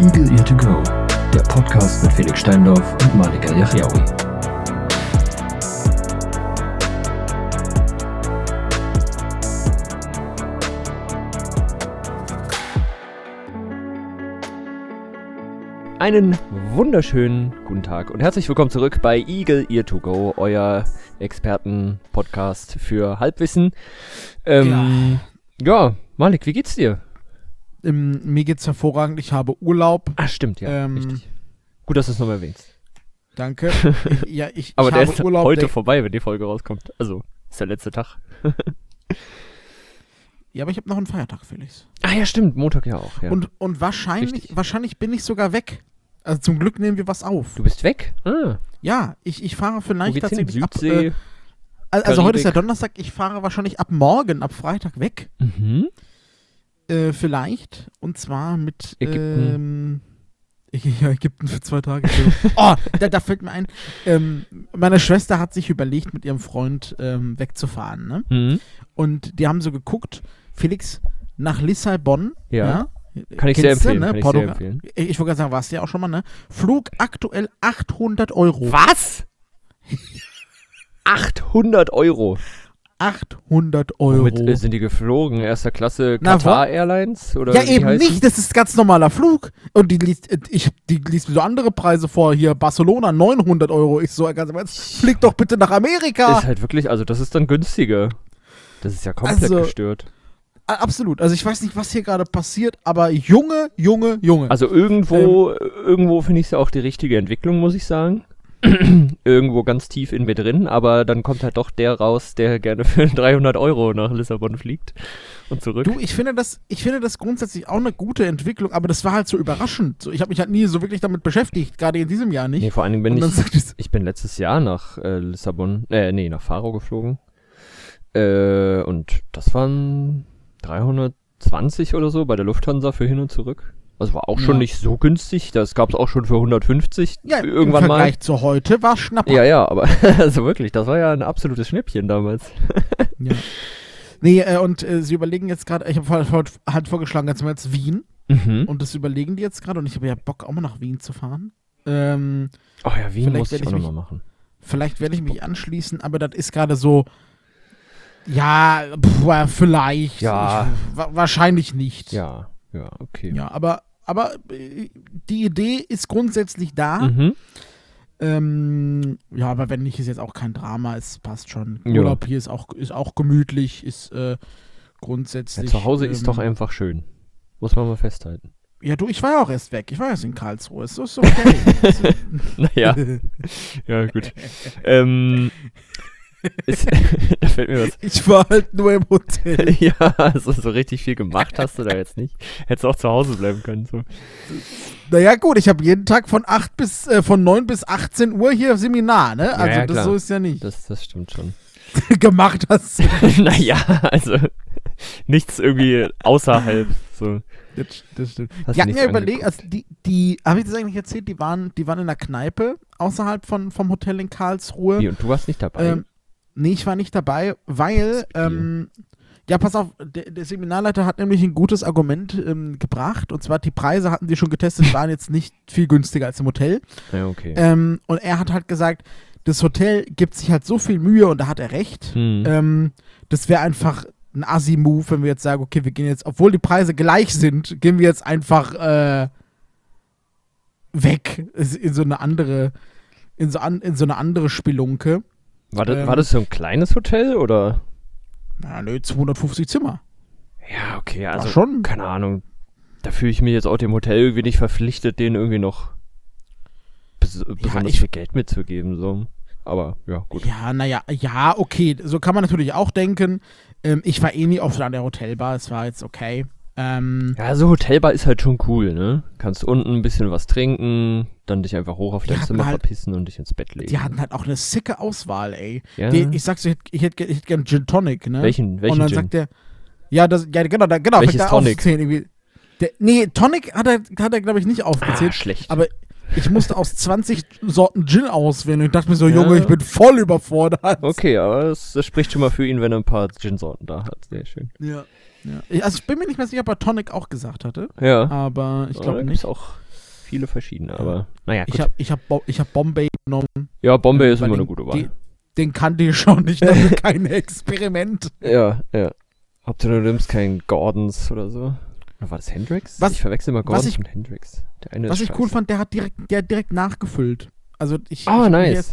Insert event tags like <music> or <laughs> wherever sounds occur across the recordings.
Eagle Ear to Go, der Podcast mit Felix Steindorf und Malika Yachiaoui. Einen wunderschönen guten Tag und herzlich willkommen zurück bei Eagle Ear to Go, euer Experten-Podcast für Halbwissen. Ähm, ja. Malik, wie geht's dir? Ähm, mir geht's hervorragend. Ich habe Urlaub. Ah, stimmt, ja, Ähm, richtig. Gut, dass du es nochmal erwähnst. Danke. <laughs> ja, ich, Aber ich der ist Urlaub. heute der, vorbei, wenn die Folge rauskommt. Also, ist der letzte Tag. <laughs> ja, aber ich habe noch einen Feiertag, Felix. Ah ja, stimmt, Montag ja auch. Ja. Und, und wahrscheinlich, Richtig. wahrscheinlich bin ich sogar weg. Also zum Glück nehmen wir was auf. du bist weg? Ah, Ja, ich, ich fahre vielleicht hin? tatsächlich ab. Äh, al- also heute ist ja Karibik? Donnerstag, ich fahre wahrscheinlich ab morgen, ab Freitag weg. mhm. Äh, vielleicht. Und zwar mit Ägypten. Ähm, <laughs> ja, Ägypten für zwei Tage. <laughs> oh, da, da fällt mir ein. Ähm, meine Schwester hat sich überlegt, mit ihrem Freund ähm, wegzufahren. Ne? Mhm. Und die haben so geguckt, Felix, nach Lissabon. Ja. ja? Kann ich sehr du, empfehlen. ne? Kann ich sehr empfehlen. Ich, ich wollte gerade sagen, warst du ja auch schon mal, ne? Flug aktuell 800 Euro. Was? <laughs> 800 Euro. 800 Euro. Womit äh, sind die geflogen? Erster Klasse Na, Qatar wo- Airlines? Oder ja, eben heißen? nicht, das ist ganz normaler Flug. Und die liest, äh, ich, die liest mir so andere Preise vor. Hier, Barcelona 900 Euro. Ich so, ganz flieg doch bitte nach Amerika. Ist halt wirklich, also das ist dann günstiger. Das ist ja komplett Also- gestört. Absolut. Also ich weiß nicht, was hier gerade passiert, aber Junge, Junge, Junge. Also irgendwo, Ähm. irgendwo finde ich es ja auch die richtige Entwicklung, muss ich sagen. <clears throat> irgendwo ganz tief in mir drin, aber dann kommt halt doch der raus, der gerne für <laughs> 300 Euro nach Lissabon fliegt und zurück. Du, ich finde das, ich finde das grundsätzlich auch eine gute Entwicklung, aber das war halt so überraschend. So, ich habe mich halt nie so wirklich damit beschäftigt, gerade in diesem Jahr nicht. nee, vor allen Dingen bin ich, ich bin letztes Jahr nach äh, Lissabon, äh, nee, nach Faro geflogen. Äh, und das waren 320 oder so bei der Lufthansa für hin und zurück. Also war auch schon Ja. nicht so günstig. Das gab es auch schon für 150 ja, irgendwann im mal. Vergleich zu heute war Schnapper. Ja, ja, aber <laughs> also wirklich, das war ja ein absolutes Schnäppchen damals. <laughs> Ja. Nee, äh, und äh, sie überlegen jetzt gerade, ich habe halt, halt vorgeschlagen, jetzt mal jetzt Wien. Mhm. Und das überlegen die jetzt gerade und ich habe ja Bock, auch mal nach Wien zu fahren. Ähm, Ach ja, Wien muss ich auch nochmal machen. vielleicht werde ich mich anschließen, aber das ist gerade so. Ja, pff, vielleicht. Ja. Ich, wa wahrscheinlich nicht. Ja, ja, okay. Ja, aber, aber äh, die Idee ist grundsätzlich da. Mhm. Ähm, ja, aber wenn nicht, ist jetzt auch kein Drama. Es passt schon. Ja. Urlaub hier ist auch, ist auch gemütlich, ist äh, Ja, grundsätzlich. zu Hause ist ähm, doch einfach schön. Muss man mal festhalten. Ja, du, ich war ja auch erst weg. Ich war erst in Karlsruhe. Es ist okay. <laughs> Ist- Naja, <laughs> ja, gut. ähm, ist, <laughs> da fällt mir was. ich war halt nur im Hotel. <laughs> ja, also so richtig viel gemacht hast du da jetzt nicht. Hättest auch zu Hause bleiben können. So. Naja, gut, ich habe jeden Tag von 8 bis, äh, von 9 bis 18 Uhr hier Seminar, ne? Also ja, das so ist ja nicht. Das, das stimmt schon. <laughs> gemacht hast. naja, also nichts irgendwie außerhalb. So. Das, das stimmt. Hast du ja überlegt, angeguckt. also die, die, habe ich das eigentlich erzählt, die waren, die waren in der Kneipe außerhalb von, vom Hotel in Karlsruhe. Wie, und du warst nicht dabei? Ähm, nee, ich war nicht dabei, weil, ähm, ja, pass auf, der, der Seminarleiter hat nämlich ein gutes Argument ähm, gebracht. Und zwar, die Preise hatten die schon getestet, waren jetzt nicht viel günstiger als im Hotel. ja, okay. Ähm, und er hat halt gesagt, das Hotel gibt sich halt so viel Mühe und da hat er recht. Hm. Ähm, das wäre einfach ein Assi-Move, wenn wir jetzt sagen, okay, wir gehen jetzt, obwohl die Preise gleich sind, gehen wir jetzt einfach äh, weg in so eine andere, in so, an, in so eine andere Spelunke. War, das, ähm, war das so ein kleines Hotel oder? Na, nö, 250 Zimmer. Ja, okay, War also schon. keine Ahnung. Da fühle ich mich jetzt auch dem Hotel irgendwie nicht verpflichtet, denen irgendwie noch bes besonders ich- viel Geld mitzugeben. So. Aber ja, gut. Ja, naja, ja, okay, so kann man natürlich auch denken. Ähm, ich war eh nie oft an der Hotelbar, es war jetzt okay. Ähm, Ja, so Hotelbar ist halt schon cool, ne? Kannst unten ein bisschen was trinken, dann dich einfach hoch auf dein Zimmer halt- verpissen und dich ins Bett legen. die hatten halt auch eine sicke Auswahl, ey. ja. Die, ich sag's, ich hätte hätt, hätt gern Gin Tonic, ne? welchen welchen und dann Gin? sagt er, ja, das, ja, genau, da, genau, Welches er Tonic? Der, nee, Tonic hat er, hat er glaube ich, nicht ah, aufgezählt. schlecht. aber ich musste aus 20 Sorten Gin auswählen und ich dachte mir so, Ja. Junge, ich bin voll überfordert. Okay, aber das, das spricht schon mal für ihn, wenn er ein paar Gin-Sorten da hat. Sehr schön. Ja. Ja. Ich, also ich bin mir nicht mehr sicher, ob er Tonic auch gesagt hatte, Ja. aber ich glaube nicht. auch viele verschiedene, aber naja, gut. Ich habe ich hab, ich hab Bombay genommen. ja, Bombay ist immer eine den- gute Wahl. die- Den kannte ich schon nicht, also <laughs> kein Experiment. Ja, ja. Ob du nimmst keinen Gordons oder so. Oder war das Hendrix? Was- ich verwechsel immer Gordons ich- mit Hendrix. Eine Was ich cool fand, der hat direkt, der hat direkt nachgefüllt. Also ich, Ah, ich nice.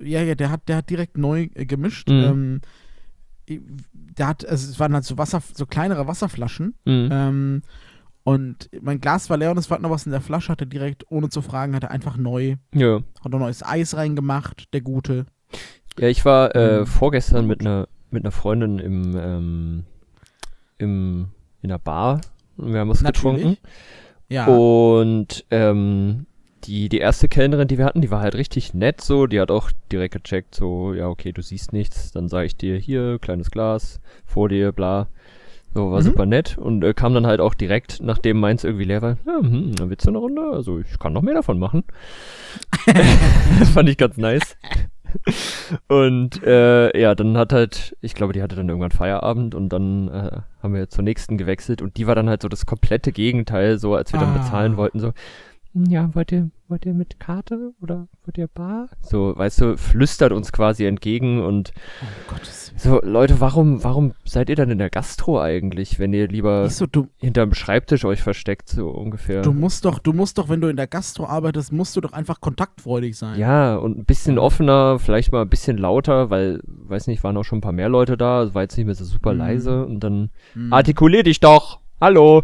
ja, ja, der hat, der hat direkt neu äh, gemischt. Mhm. Ähm, der hat, also es waren halt so Wasser, so kleinere Wasserflaschen. Mhm. Ähm, und mein Glas war leer und es war noch was in der Flasche, hat er direkt, ohne zu fragen, hat er einfach neu, Ja. hat noch neues Eis reingemacht, der Gute. Ja, ich war äh, Mhm. vorgestern mit einer mit einer Freundin im, ähm, im in der Bar und wir haben was getrunken. Ja. Und ähm, die, die erste Kellnerin, die wir hatten, die war halt richtig nett so. Die hat auch direkt gecheckt, so, ja, okay, du siehst nichts. Dann sage ich dir hier, kleines Glas, vor dir, bla. So, war Mhm. super nett. Und äh, kam dann halt auch direkt, nachdem meins irgendwie leer war, ja, hm, dann willst du eine Runde? Also ich kann noch mehr davon machen. das <laughs> <laughs> fand ich ganz nice. Und äh, ja, dann hat halt, ich glaube, die hatte dann irgendwann Feierabend und dann äh, haben wir zur nächsten gewechselt und die war dann halt so das komplette Gegenteil, so als wir dann Ah. bezahlen wollten, so, "Hm, ja, wollt ihr, wollt ihr mit Karte oder wollt ihr Bar? So, weißt du, flüstert uns quasi entgegen und oh, so, Leute, warum, warum seid ihr dann in der Gastro eigentlich, wenn ihr lieber so, du, hinterm Schreibtisch euch versteckt, so ungefähr? du musst doch, du musst doch, wenn du in der Gastro arbeitest, musst du doch einfach kontaktfreudig sein. Ja, und ein bisschen offener, vielleicht mal ein bisschen lauter, weil, weiß nicht, waren auch schon ein paar mehr Leute da, es war jetzt nicht mehr so super Mhm. leise und dann Hm. artikulier dich doch! Hallo!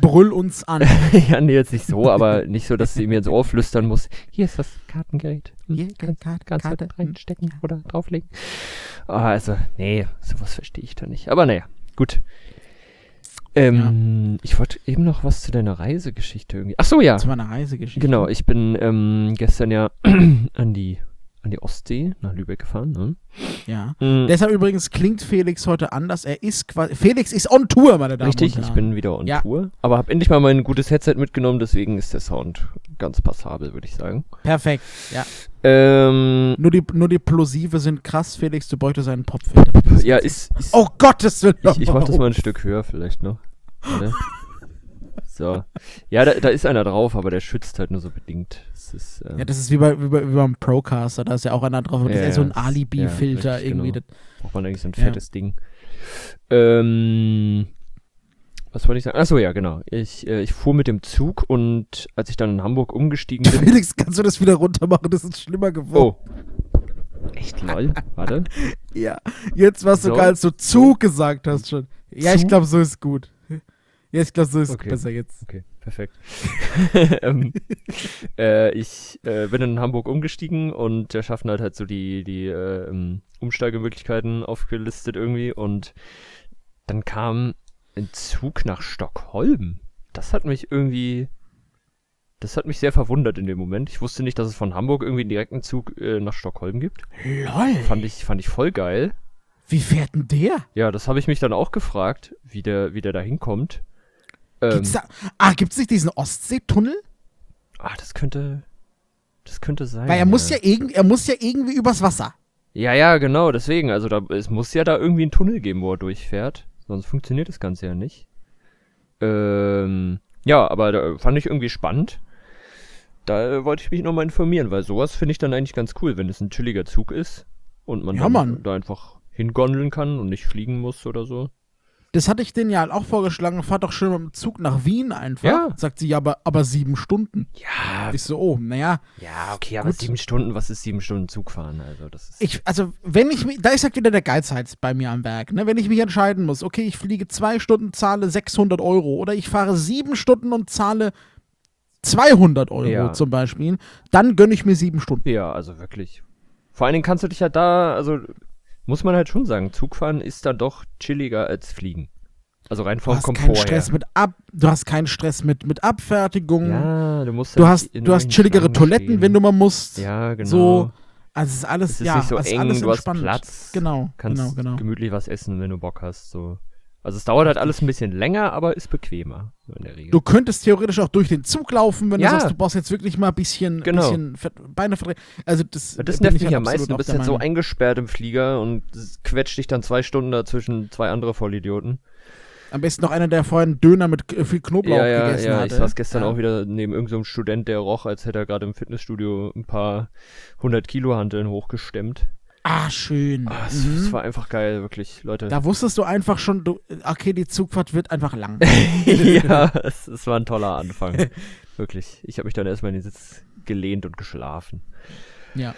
Brüll uns an. <laughs> ja, nee, jetzt nicht so, aber nicht so, dass sie mir ins Ohr flüstern muss. Hier ist das Kartengerät. Hm, Hier, kannst, Karte, kannst Karte. du da reinstecken oder drauflegen. Ah, also, nee, sowas verstehe ich da nicht. Aber naja, gut. Ähm, ich wollte eben noch was zu deiner Reisegeschichte irgendwie. Ach so, ja. Zu meiner Reisegeschichte. Genau, ich bin ähm, gestern ja <clears throat> an die an die Ostsee nach Lübeck gefahren. Ne? Ja. Mhm. Deshalb übrigens klingt Felix heute anders. Er ist quasi. Felix ist on Tour, meine Damen Richtig, und ich Herren. bin wieder on Ja. Tour. Aber habe endlich mal mein gutes Headset mitgenommen, deswegen ist der Sound ganz passabel, würde ich sagen. Perfekt. Ja. Ähm, Nur die, nur die Plosive sind krass. Felix, du bräuchtest einen Popfilter. ja, ist. ist Oh Gottes Willen. ich ich mach das mal ein Stück höher vielleicht noch. <laughs> So. Ja, da, da ist einer drauf, aber der schützt halt nur so bedingt. Das ist, äh, Ja, das ist wie, bei, wie, bei, wie beim Procaster. Da ist ja auch einer drauf. Aber das Ja, ist eher so ein ja, das- Alibi-Filter ja, irgendwie. genau. Das- braucht man eigentlich so ein Ja. fettes Ding. Ähm, was wollte ich sagen? Achso, ja, genau. Ich, äh, ich fuhr mit dem Zug und als ich dann in Hamburg umgestiegen bin. Felix, kannst du das wieder runter machen? Das ist schlimmer geworden. Oh. Echt lol? Warte. <laughs> Ja. Jetzt war es So. sogar, als du Zug gesagt hast schon. Ja, ich Zug? glaube, so ist gut. Ja, ich glaube, so ist Okay. besser jetzt. Okay, perfekt. <laughs> ähm, äh, ich äh, bin in Hamburg umgestiegen und der Schaffner hat halt so die, die äh, ähm, Umsteigemöglichkeiten aufgelistet irgendwie und dann kam ein Zug nach Stockholm. Das hat mich irgendwie. Das hat mich sehr verwundert in dem Moment. Ich wusste nicht, dass es von Hamburg irgendwie einen direkten Zug äh, nach Stockholm gibt. Lol. Fand ich, fand ich voll geil. Wie fährt denn der? Ja, das habe ich mich dann auch gefragt, wie der, wie der da hinkommt. Ähm, Gibt's da, ah, gibt's nicht diesen Ostseetunnel? Ah, das könnte. Das könnte sein. Weil er muss ja, irgend, er muss ja irgendwie übers Wasser. Ja, ja, genau, deswegen. Also da, es muss ja da irgendwie einen Tunnel geben, wo er durchfährt. Sonst funktioniert das Ganze ja nicht. Ähm, ja, aber da fand ich irgendwie spannend. Da äh, wollte ich mich nochmal informieren, weil sowas finde ich dann eigentlich ganz cool, wenn es ein chilliger Zug ist und man Ja, Mann. da einfach hingondeln kann und nicht fliegen muss oder so. Das hatte ich denen ja halt auch vorgeschlagen. Fahr doch schön mit dem Zug nach Wien einfach. Ja. Sagt sie, ja, aber, aber sieben Stunden. Ja, Ich so, oh, naja. ja, okay, aber Gut. sieben Stunden, was ist sieben Stunden Zug fahren? Also das ist. Ich, also, wenn ich mich, da ist halt wieder der Geizhals bei mir am Werk, ne? Wenn ich mich entscheiden muss, okay, ich fliege zwei Stunden, zahle 600 Euro oder ich fahre sieben Stunden und zahle 200 Euro Ja. zum Beispiel, dann gönne ich mir sieben Stunden. Ja, also wirklich. Vor allen Dingen kannst du dich ja da, also muss man halt schon sagen, Zugfahren ist dann doch chilliger als Fliegen. Also rein Du vom hast Komfort keinen Stress her. mit ab, du hast keinen Stress mit, mit Abfertigung. Ja, du musst du ja hast, du hast chilligere Toiletten, stehen. wenn du mal musst. Ja, genau. So, also es ist alles, es ist ja, nicht so eng, alles du hast entspannt. Platz. Genau, Kannst genau, genau. gemütlich was essen, wenn du Bock hast. So. Also es dauert halt alles ein bisschen länger, aber ist bequemer. So in der Regel. Du könntest theoretisch auch durch den Zug laufen, wenn Ja. du sagst, du brauchst jetzt wirklich mal ein bisschen, Genau. bisschen Beine verdrehen. Also das, das nervt ich mich halt am meisten. Du bist halt so eingesperrt im Flieger und quetscht dich dann zwei Stunden da zwischen zwei andere Vollidioten. Am besten noch einer, der vorhin Döner mit viel Knoblauch Ja, ja, gegessen ja. hatte. Ich saß gestern ja. auch wieder neben irgendeinem Student, der roch, als hätte er gerade im Fitnessstudio ein paar hundert Kilo Hanteln hochgestemmt. Ah, schön. Ah, es, mhm. es war einfach geil, wirklich, Leute. Da wusstest du einfach schon, du, okay, die Zugfahrt wird einfach lang. <laughs> ja, es, es war ein toller Anfang. <laughs> wirklich. Ich habe mich dann erstmal in den Sitz gelehnt und geschlafen. ja.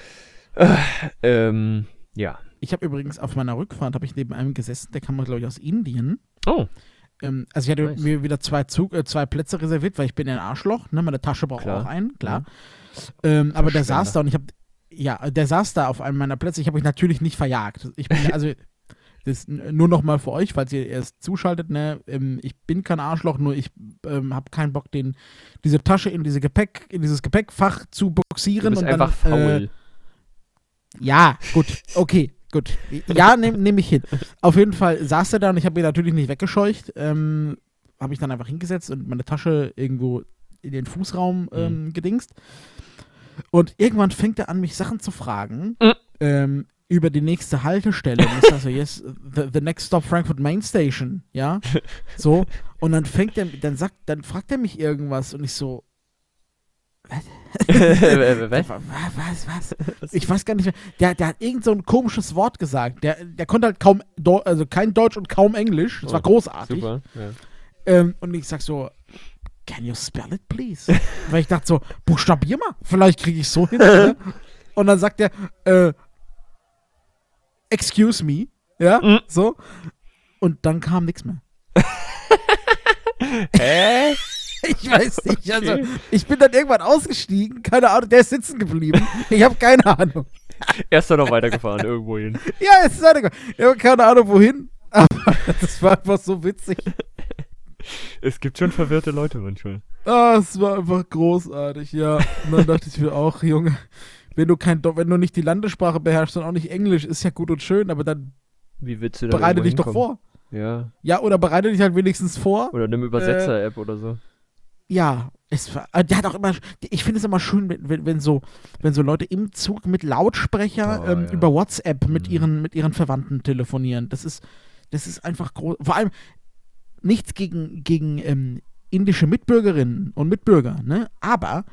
Ähm, ja. Ich habe übrigens auf meiner Rückfahrt, habe ich neben einem gesessen, der kam, glaube ich, aus Indien. Oh, Ähm, also ich hatte Nice. mir wieder zwei, Zug, äh, zwei Plätze reserviert, weil ich bin ein Arschloch, ne? Meine Tasche braucht Klar. auch einen, klar. Ähm, aber der saß da und ich habe, ja, der saß da auf einem meiner Plätze. Ich habe mich natürlich nicht verjagt. Ich bin, also, <laughs> das nur noch mal für euch, falls ihr erst zuschaltet, ne? Ähm, ich bin kein Arschloch, nur ich ähm, habe keinen Bock, den, diese Tasche in diese Gepäck, in dieses Gepäckfach zu du boxieren bist und einfach dann, faul. Äh, ja, gut, okay, gut. Ja, nehme nehm ich hin. Auf jeden Fall saß er da und ich habe ihn natürlich nicht weggescheucht. Ähm, habe ich dann einfach hingesetzt und meine Tasche irgendwo in den Fußraum ähm, gedingst. Und irgendwann fängt er an, mich Sachen zu fragen Mhm. ähm, über die nächste Haltestelle. Und ich sage so, yes, the, the next stop Frankfurt Main Station, ja. <laughs> So. Und dann fängt er, dann sagt, dann fragt er mich irgendwas und ich so, <laughs> <laughs> Was? was, was, was? Ich weiß gar nicht mehr. Der, der hat irgend so ein komisches Wort gesagt. Der, der konnte halt kaum, Deu also kein Deutsch und kaum Englisch. Das war Oh, großartig. Super. Ja. Ähm, und ich sag so, can you spell it, please? <laughs> Weil ich dachte so, buchstabier mal. Vielleicht kriege ich so hin. ne? <laughs> Und dann sagt er, äh, excuse me. Ja, Mhm. so. Und dann kam nichts mehr. <laughs> Hä? Ich weiß nicht. Also, Okay. ich bin dann irgendwann ausgestiegen. Keine Ahnung, der ist sitzen geblieben. Ich habe keine Ahnung. Er ist dann noch weitergefahren, irgendwo hin. Ja, es ist weitergegangen. Ich habe keine Ahnung, wohin. Aber das war einfach so witzig. <laughs> Es gibt schon verwirrte Leute manchmal. Ah, es war einfach großartig, ja. Und dann dachte ich mir auch, Junge, wenn du kein, wenn du nicht die Landessprache beherrschst und auch nicht Englisch, ist ja gut und schön, aber dann Wie willst du da bereite dich doch hinkommen? vor. Ja. Ja, oder bereite dich halt wenigstens vor. Oder nimm Übersetzer-App oder so. Ja, es war, äh, der hat auch immer, ich finde es immer schön, wenn, wenn, wenn so, wenn so Leute im Zug mit Lautsprecher Oh, ähm, ja. über WhatsApp mit Mhm. ihren, mit ihren Verwandten telefonieren. Das ist, das ist einfach groß. Vor allem nichts gegen, gegen ähm, indische Mitbürgerinnen und Mitbürger, ne? Aber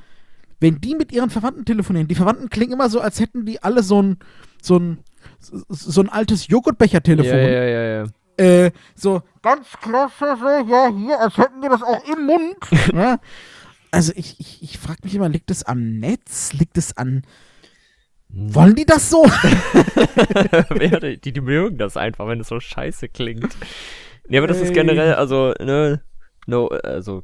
wenn die mit ihren Verwandten telefonieren, die Verwandten klingen immer so, als hätten die alle so ein, so ein, so, ein altes Joghurtbecher-Telefon. Ja, ja, ja, ja. Äh, so ganz klasse, so, ja, hier, als hätten wir das auch im Mund. <laughs> ja? Also ich, ich, ich frage mich immer, liegt es am Netz? Liegt es an. Wollen die das so? <laughs> <laughs> Die, die mögen das einfach, wenn es so scheiße klingt. Nee, aber das ist Ey. generell, also, ne, no, also,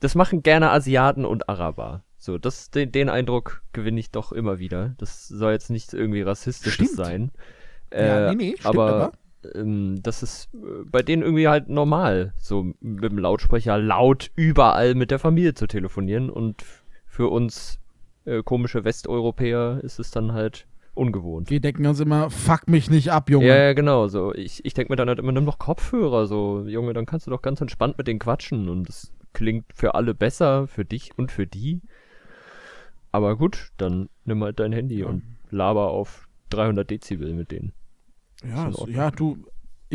das machen gerne Asiaten und Araber. So, das, den, den Eindruck gewinne ich doch immer wieder. Das soll jetzt nicht irgendwie rassistisch Stimmt. sein. Ja, Äh, nee, nee, stimmt aber, ähm, das ist äh, bei denen irgendwie halt normal, so mit dem Lautsprecher laut überall mit der Familie zu telefonieren und für uns äh, komische Westeuropäer ist es dann halt ungewohnt. Wir denken uns immer, fuck mich nicht ab, Junge. Ja, ja, genau. So, ich, ich denke mir dann halt immer, nimm doch Kopfhörer, so, Junge, dann kannst du doch ganz entspannt mit denen quatschen und das klingt für alle besser, für dich und für die. Aber gut, dann nimm halt dein Handy und laber auf 300 Dezibel mit denen. Ja, ja, du,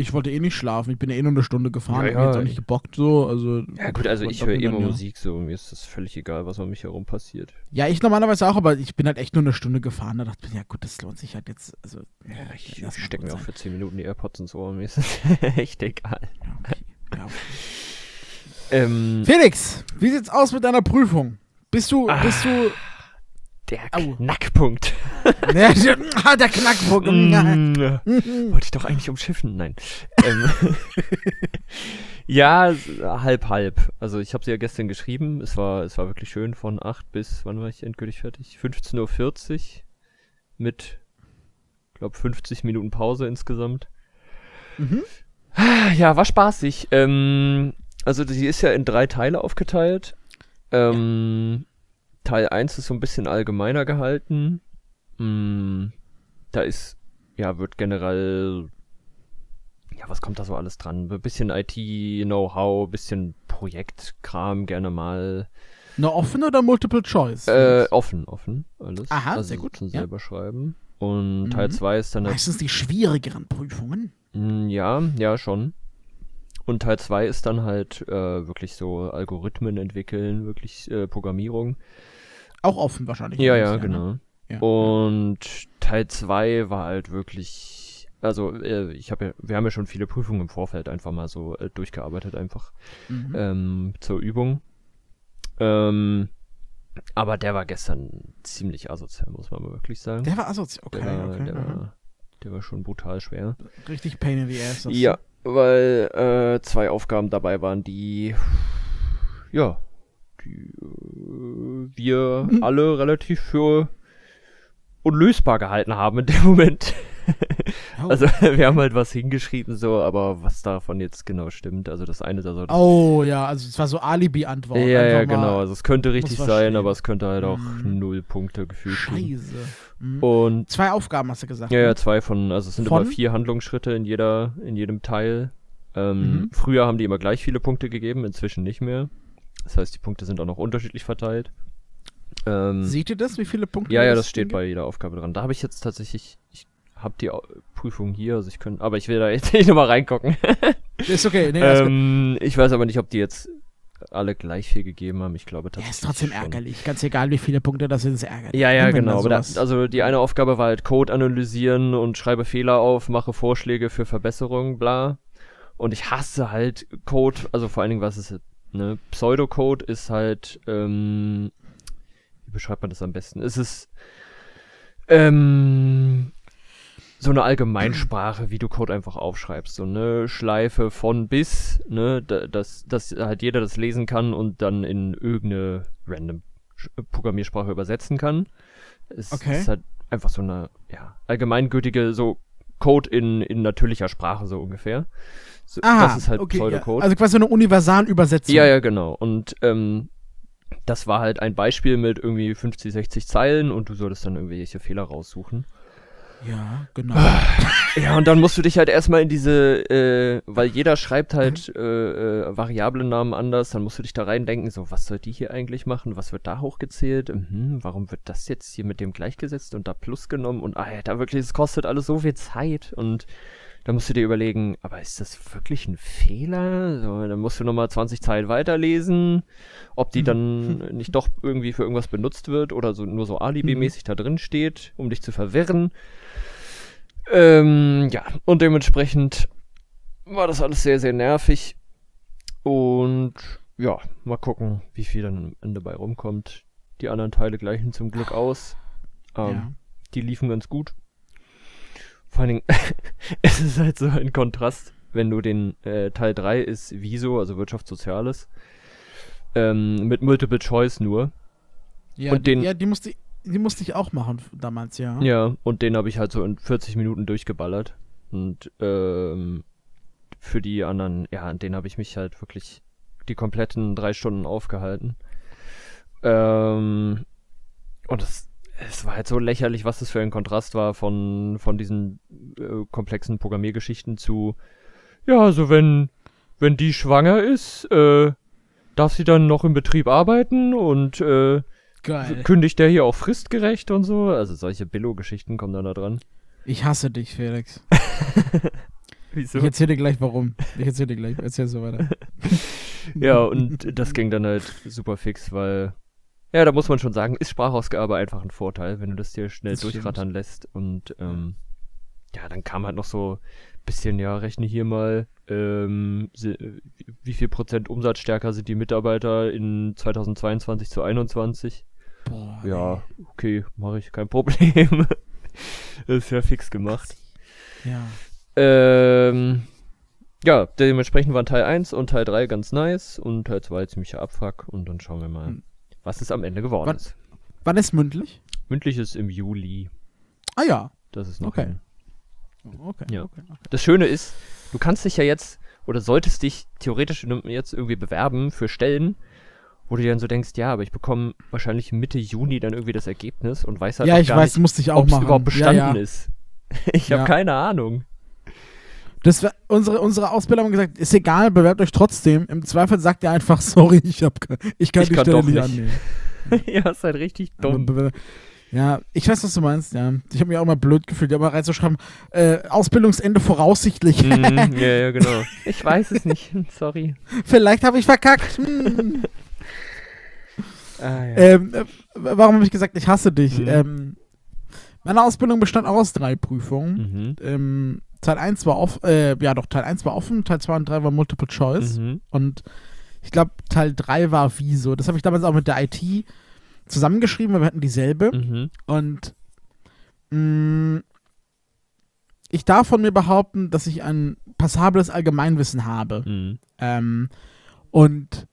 ich wollte eh nicht schlafen. Ich bin ja eh nur eine Stunde gefahren. Ja, hab mich jetzt ja. auch nicht gebockt so. Also, Ja gut, also ich hab höre mir immer ja. Musik, so mir ist das völlig egal, was um mich herum passiert. Ja, ich normalerweise auch, aber ich bin halt echt nur eine Stunde gefahren. Da dachte ich mir, ja gut, das lohnt sich halt jetzt. Also, Ja, ich mal stecke mir auch für 10 Minuten die AirPods ins Ohr, mir ist das <laughs> echt egal. Ja, okay. Ja, okay. Ähm, Felix, wie sieht's aus mit deiner Prüfung? Bist du, Ah. bist du, der Au. Knackpunkt. Ne, <laughs> ah, der Knackpunkt. Mm. <laughs> Wollte ich doch eigentlich umschiffen, nein. ähm, <laughs> ja, halb, halb. Also ich habe sie ja gestern geschrieben. Es war, es war wirklich schön von 8 bis, wann war ich endgültig fertig? 15.40 Uhr mit, glaube 50 Minuten Pause insgesamt. Mhm. Ja, war spaßig. Ähm, also sie ist ja in drei Teile aufgeteilt. Ähm, Teil 1 ist so ein bisschen allgemeiner gehalten. Mm, da ist, ja, wird generell, ja, was kommt da so alles dran? Ein bisschen IT-Know-how, bisschen Projektkram gerne mal. Eine offen oder Multiple Choice? Äh, offen, offen, alles. Aha, also sehr gut, Zum ja. selber schreiben. Und Teil Mhm. 2 ist dann Meistens die schwierigeren Prüfungen. Mm, Ja, ja, schon. Und Teil 2 ist dann halt äh, wirklich so Algorithmen entwickeln, wirklich äh, Programmierung. Auch offen wahrscheinlich. Ja, ja, Jahr, genau. Ne? Ja. Und Teil 2 war halt wirklich, also äh, ich habe ja, wir haben ja schon viele Prüfungen im Vorfeld einfach mal so äh, durchgearbeitet, einfach Mhm. ähm, zur Übung. Ähm, aber der war gestern ziemlich asozial, muss man mal wirklich sagen. Der war asozial. Okay, der, war, okay. der, war, der war schon brutal schwer. Richtig pain in the ass. das- Ja, weil äh, zwei Aufgaben dabei waren, die ja, die äh, wir alle relativ für unlösbar gehalten haben in dem Moment. <laughs> Also wir haben halt was hingeschrieben so, aber was davon jetzt genau stimmt, also das eine da so das Oh, ja, also es war so Alibi-Antwort. ja, ja, genau. Also es könnte richtig sein, stehen. aber es könnte halt auch Mhm. null Punkte gefühlt. Scheiße. Mhm. Und Zwei Aufgaben hast du gesagt. ja, ne? ja, zwei von, also es sind Von? immer vier Handlungsschritte in jeder, in jedem Teil. Ähm, Mhm. Früher haben die immer gleich viele Punkte gegeben, inzwischen nicht mehr. Das heißt, die Punkte sind auch noch unterschiedlich verteilt. Ähm, Seht ihr das, wie viele Punkte? ja, ja, das steht bei jeder Aufgabe dran. Da habe ich jetzt tatsächlich, ich habe die Prüfung hier, also ich könnte, aber ich will da jetzt <laughs> nicht nochmal reingucken. <laughs> Ist okay. Nee, ähm, ich weiß aber nicht, ob die jetzt alle gleich viel gegeben haben. Ich glaube Ja, tatsächlich. ist trotzdem schon. ärgerlich. Ganz egal, wie viele Punkte das sind, ist ärgerlich. Ja, ja, genau. da also die eine Aufgabe war halt Code analysieren und schreibe Fehler auf, mache Vorschläge für Verbesserungen, bla. Und ich hasse halt Code, also vor allen Dingen, was ist ne? Pseudocode ist halt, ähm, wie beschreibt man das am besten? Es ist ähm, so eine Allgemeinsprache, wie du Code einfach aufschreibst. So eine Schleife von bis, ne, da- dass, dass halt jeder das lesen kann und dann in irgendeine random Sch- Programmiersprache übersetzen kann. Es Okay. ist halt einfach so eine, ja, allgemeingültige, so Code in, in natürlicher Sprache, so ungefähr. So, Aha, das ist halt okay, ja. Pseudocode. Also quasi so eine Universalübersetzung. Ja, ja, genau. Und ähm, das war halt ein Beispiel mit irgendwie 50, 60 Zeilen und du solltest dann irgendwelche Fehler raussuchen. Ja, genau. Ja, und dann musst du dich halt erstmal in diese, äh, weil jeder schreibt halt äh, äh, Variablennamen anders, dann musst du dich da reindenken, so, was soll die hier eigentlich machen? Was wird da hochgezählt? Mhm, warum wird das jetzt hier mit dem gleichgesetzt und da plus genommen? Und ah ja, da wirklich, es kostet alles so viel Zeit und da musst du dir überlegen, aber ist das wirklich ein Fehler? So, dann musst du nochmal 20 Zeilen weiterlesen, ob die dann <laughs> nicht doch irgendwie für irgendwas benutzt wird oder so nur so Alibi-mäßig da drin steht, um dich zu verwirren. Ähm, ja, und dementsprechend war das alles sehr, sehr nervig. Und ja, mal gucken, wie viel dann am Ende bei rumkommt. Die anderen Teile gleichen zum Glück aus. Ähm, Ja. Die liefen ganz gut. Vor allen Dingen, <laughs> es ist halt so ein Kontrast, wenn du den äh, Teil 3 ist Viso, also Wirtschaftssoziales, ähm, mit Multiple Choice nur. Ja, Und den- ja die, musste, die musste ich auch machen damals, ja. Ja, und den habe ich halt so in 40 Minuten durchgeballert. Und ähm, für die anderen, ja, an denen habe ich mich halt wirklich die kompletten drei Stunden aufgehalten. Ähm, und es, es war halt so lächerlich, was das für ein Kontrast war von, von diesen äh, komplexen Programmiergeschichten zu, ja, also wenn, wenn die schwanger ist, äh, darf sie dann noch im Betrieb arbeiten und äh, kündigt der hier auch fristgerecht und so? Also solche Billo-Geschichten kommen dann da dran. Ich hasse dich, Felix. <laughs> Wieso? Ich erzähl dir gleich warum. Ich erzähl dir gleich. Erzähl so weiter. <laughs> Ja, und das ging dann halt super fix, weil, ja, da muss man schon sagen, ist Sprachausgabe einfach ein Vorteil, wenn du das dir schnell Das stimmt. durchrattern lässt. Und ähm, ja, dann kam halt noch so ein bisschen, ja, rechne hier mal, ähm, wie viel Prozent umsatzstärker sind die Mitarbeiter in 2022 zu 21? Boah. Ja, okay, mache ich, kein Problem. <laughs> ist ja fix gemacht. ey. Ja. Ähm, ja, dementsprechend waren Teil 1 und Teil 3 ganz nice und Teil 2 ziemlicher Abfuck und dann schauen wir mal, Hm. Was es am Ende geworden Wann- ist. Wann ist mündlich? Mündlich ist im Juli. Ah ja. Das ist noch. Okay. Okay. Ja. okay, okay. Das Schöne ist, du kannst dich ja jetzt oder solltest dich theoretisch jetzt irgendwie bewerben für Stellen, wo du dir dann so denkst, ja, aber ich bekomme wahrscheinlich Mitte Juni dann irgendwie das Ergebnis und weiß halt Ja, ich gar weiß, nicht, ob es überhaupt bestanden ja, <laughs> ja. ist. Ich habe keine Ahnung. Das war, unsere, unsere Ausbilder haben gesagt, ist egal, bewerbt euch trotzdem. Im Zweifel sagt ihr einfach, <laughs> sorry, ich, hab, ich kann Ich die kann Stelle nicht annehmen. <laughs> ja, ist halt richtig dumm. Aber Ja, ich weiß, was du meinst, ja. Ich habe mich auch mal blöd gefühlt, aber reinzuschreiben, äh, Ausbildungsende voraussichtlich. Mhm, <laughs> ja, ja, genau. Ich weiß es nicht. Sorry. Vielleicht habe ich verkackt. Hm. Ah, ja. ähm, äh, warum habe ich gesagt, ich hasse dich? Mhm. Ähm, meine Ausbildung bestand auch aus drei Prüfungen. Mhm. Ähm, Teil 1 war offen, äh, ja doch, Teil 1 war offen, Teil 2 und 3 war Multiple Choice. Mhm. Und ich glaube, Teil 3 war Wieso. Das habe ich damals auch mit der IT zusammengeschrieben, weil wir hatten dieselbe. Mhm. Und mh, ich darf von mir behaupten, dass ich ein passables Allgemeinwissen habe. Mhm. Ähm, und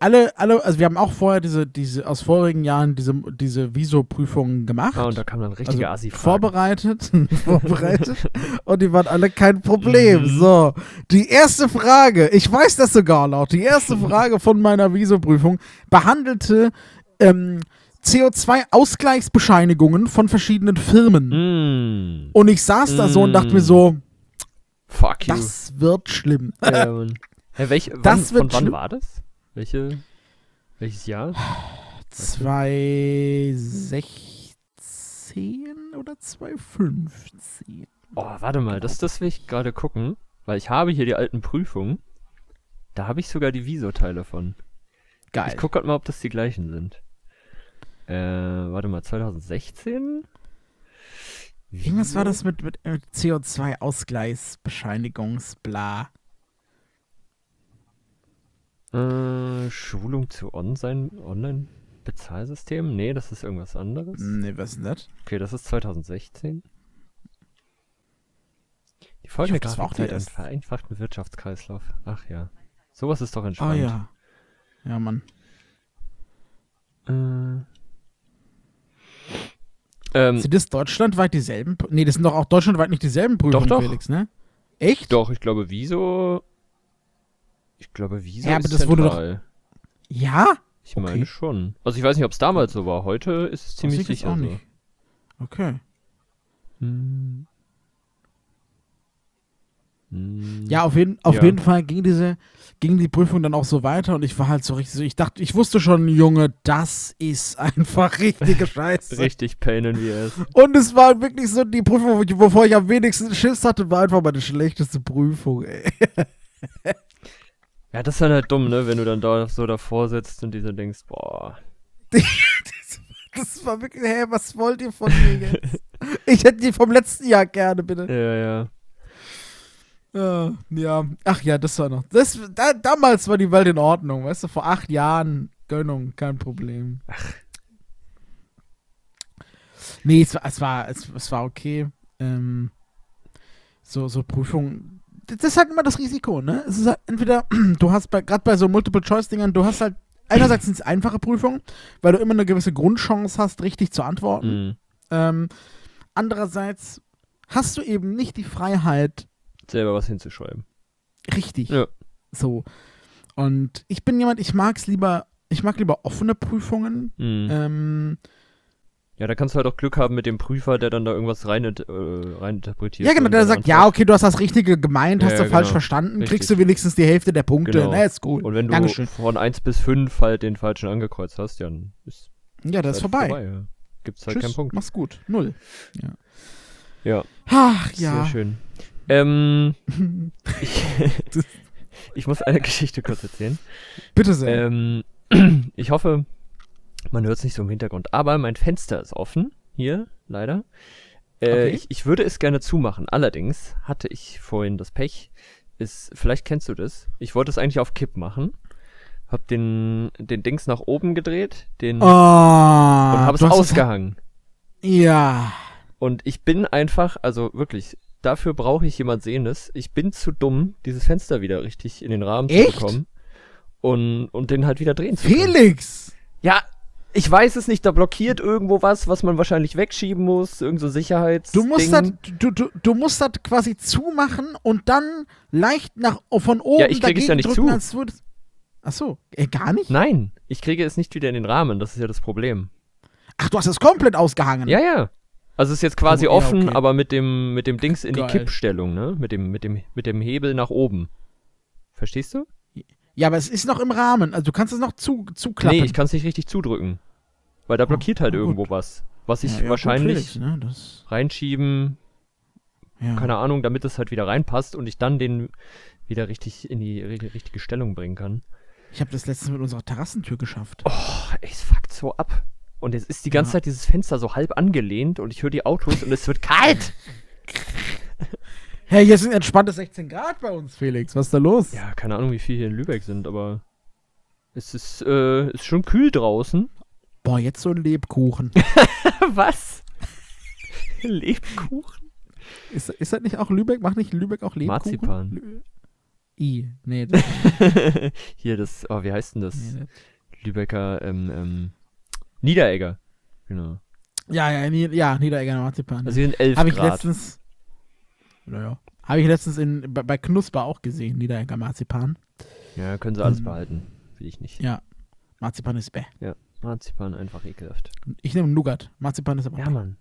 alle, alle, also wir haben auch vorher diese, diese aus vorigen Jahren diese, diese Viso-Prüfungen gemacht. Ah, und da kam dann richtige also assi vorbereitet, <laughs> vorbereitet und die waren alle kein Problem. Mhm. So, die erste Frage, ich weiß das sogar noch, die erste <laughs> Frage von meiner Viso-Prüfung behandelte ähm, CO2-Ausgleichsbescheinigungen von verschiedenen Firmen. Mhm. Und ich saß da so und dachte mir so, Fuck you. das wird schlimm. Mann. <laughs> Hä, welch, wann, Das wird von wann schlimm. war das? Welche, welches Jahr? 2016 oder 2015? Oh, warte mal, das, das will ich gerade gucken, weil ich habe hier die alten Prüfungen. Da habe ich sogar die Viso-Teile von. Geil. Ich gucke gerade mal, ob das die gleichen sind. Äh, warte mal, 2016? Irgendwas war das mit, mit, mit CO2-Ausgleichsbescheinigungsbla. Äh, Schulung zu Online- Online-Bezahlsystemen? Nee, das ist irgendwas anderes. Nee, was ist denn das? Okay, das ist 2016. Die hoffe, auch Folgegrafikzeit die und erste. vereinfachten Wirtschaftskreislauf. Ach ja. Sowas ist doch entspannt. ja. Ja, Mann. Äh, ähm, Sind das deutschlandweit dieselben? Nee, das sind doch auch deutschlandweit nicht dieselben Prüfungen, doch. Felix, ne? Echt? doch, ich glaube, Wieso. Ich glaube, Wieso Ja, aber ist das wurde doch-. Ja? Ich okay. meine schon. Also, ich weiß nicht, ob es damals so war. Heute ist es ziemlich sicher auch so. nicht. Okay. Hm. Hm. Ja, auf jeden, auf Ja. jeden Fall ging diese, ging die Prüfung dann auch so weiter und ich war halt so richtig so, ich dachte, ich wusste schon, Junge, das ist <laughs> einfach richtige Scheiße. Richtig Pain in the ass. Und es war wirklich so, die Prüfung, wovor ich am wenigsten Schiss hatte, war einfach meine schlechteste Prüfung, ey. <laughs> Ja, das ist dann halt dumm, ne? Wenn du dann da so davor sitzt und dir so denkst, boah. <laughs> Das war wirklich, hä, was wollt ihr von mir jetzt? Ich hätte die vom letzten Jahr gerne, bitte. Ja, ja. Ja, ja. Ach ja, das war noch. Das, da, damals war die Welt in Ordnung, weißt du, vor acht Jahren, Gönnung, kein Problem. Nee, es war, es war, es, es war okay. Ähm, so, so Prüfungen. Das ist halt immer das Risiko, ne? Es ist halt entweder, <clears throat> du hast bei, gerade bei so Multiple-Choice-Dingern, du hast halt, einerseits sind es einfache Prüfungen, weil du immer eine gewisse Grundchance hast, richtig zu antworten. Mhm. Ähm, andererseits hast du eben nicht die Freiheit, Selber was hinzuschreiben. richtig. Ja. So. Und ich bin jemand, ich mag es lieber, ich mag lieber offene Prüfungen. Mhm. Ähm, Ja, da kannst du halt auch Glück haben mit dem Prüfer, der dann da irgendwas rein, äh, reininterpretiert. ja, genau, der sagt, ja, okay, du hast das Richtige gemeint, Ja, hast du ja, falsch genau. verstanden, Richtig. kriegst du wenigstens die Hälfte der Punkte. Genau. Na, ist gut. Und wenn du Dankeschön. von 1 bis 5 halt den falschen angekreuzt hast, dann ist Ja, das ist halt vorbei. ja. Gibt's halt Tschüss, keinen Punkt. mach's gut. Null. Ja, Ach, sehr ja. schön. Ähm, <laughs> ich, <laughs> ich muss eine Geschichte kurz erzählen. Bitte sehr. Ähm, <clears throat> ich hoffe, man hört es nicht so im Hintergrund, aber mein Fenster ist offen. Hier, leider. Äh, Okay. ich, ich würde es gerne zumachen. Allerdings hatte ich vorhin das Pech. Ist, vielleicht kennst du das. Ich wollte es eigentlich auf Kipp machen. Hab den, den Dings nach oben gedreht, den oh, und habe es ausgehangen. Ja. Und ich bin einfach, also wirklich, dafür brauche ich jemand Sehendes. Ich bin zu dumm, dieses Fenster wieder richtig in den Rahmen Echt? zu bekommen. Und, und den halt wieder drehen zu können. Felix! Ja, ich weiß es nicht, da blockiert irgendwo was, was man wahrscheinlich wegschieben muss, irgend so Sicherheits. Du musst, das, du, du, du musst das quasi zumachen und dann leicht nach, von oben Ja, ich krieg es ja dagegen nicht drücken, zu. als würdest. Ach so, äh, gar nicht? Nein, ich kriege es nicht wieder in den Rahmen, das ist ja das Problem. Ach, du hast es komplett ausgehangen. Ja, ja. Also es ist jetzt quasi Oh, ja, offen, okay. aber mit dem, mit dem Dings in Geil. die Kippstellung, ne? Mit dem, mit dem, mit dem Hebel nach oben. Verstehst du? Ja, aber es ist noch im Rahmen. Also du kannst es noch zu, zuklappen. Nee, ich kann es nicht richtig zudrücken. Weil da blockiert halt oh, irgendwo gut. was. was ich Ja, ja, wahrscheinlich ne? das, reinschieben, ja. keine Ahnung, damit es halt wieder reinpasst und ich dann den wieder richtig in die ri- richtige Stellung bringen kann. Ich habe das letztens mit unserer Terrassentür geschafft. Oh, es fuckt so ab. Und jetzt ist die ganze. Zeit dieses Fenster so halb angelehnt und ich höre die Autos und es wird kalt. <laughs> Hey, hier sind entspannte 16 Grad bei uns, Felix. Was ist da los? Ja, keine Ahnung, wie viel hier in Lübeck sind, aber es ist, äh, ist schon kühl draußen. Boah, jetzt so ein Lebkuchen. <laughs> Was? <laughs> Lebkuchen? ist, ist das nicht auch Lübeck? Macht nicht Lübeck auch Lebkuchen? Marzipan. Lü I. Nee, das, <laughs> Hier das, oh, wie heißt denn das? nee, das. Lübecker, ähm, ähm, Niederegger. Genau. Ja, ja, ja, Niederegger Marzipan. Also hier sind 11 Habe ich Grad. letztens. Naja. Habe ich letztens in, bei, bei Knusper auch gesehen, Niederegger Marzipan. Ja, können sie alles Ähm, behalten. Will ich nicht. Ja. Marzipan ist bäh. Marzipan einfach ekelhaft. Ich nehme Nougat. Marzipan ist aber Ja, bäh. Mann.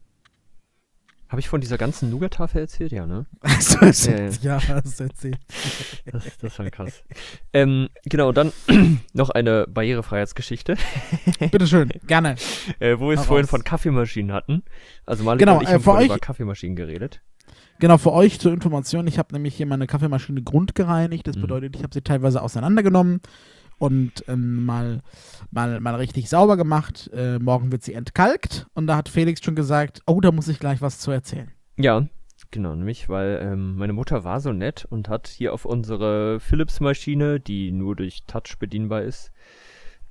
Habe ich von dieser ganzen Nougat-Tafel erzählt? Ja, ne? <laughs> Hast du das Ja, ja. jetzt- ja, hast du erzählt. <laughs> Das, das war krass. ähm, genau, dann <clears throat> noch eine Barrierefreiheitsgeschichte, <laughs> Bitteschön, gerne. äh, wo wir es vorhin von Kaffeemaschinen hatten. Also Malik Genau, und ich äh, haben über Kaffeemaschinen geredet. Genau, für euch zur Information, ich habe nämlich hier meine Kaffeemaschine grundgereinigt. Das Mhm. bedeutet, ich habe sie teilweise auseinandergenommen und ähm, mal, mal, mal richtig sauber gemacht. Äh, morgen wird sie entkalkt und da hat Felix schon gesagt, oh, da muss ich gleich was zu erzählen. Ja, genau, nämlich, weil ähm, meine Mutter war so nett und hat hier auf unsere Philips-Maschine, die nur durch Touch bedienbar ist,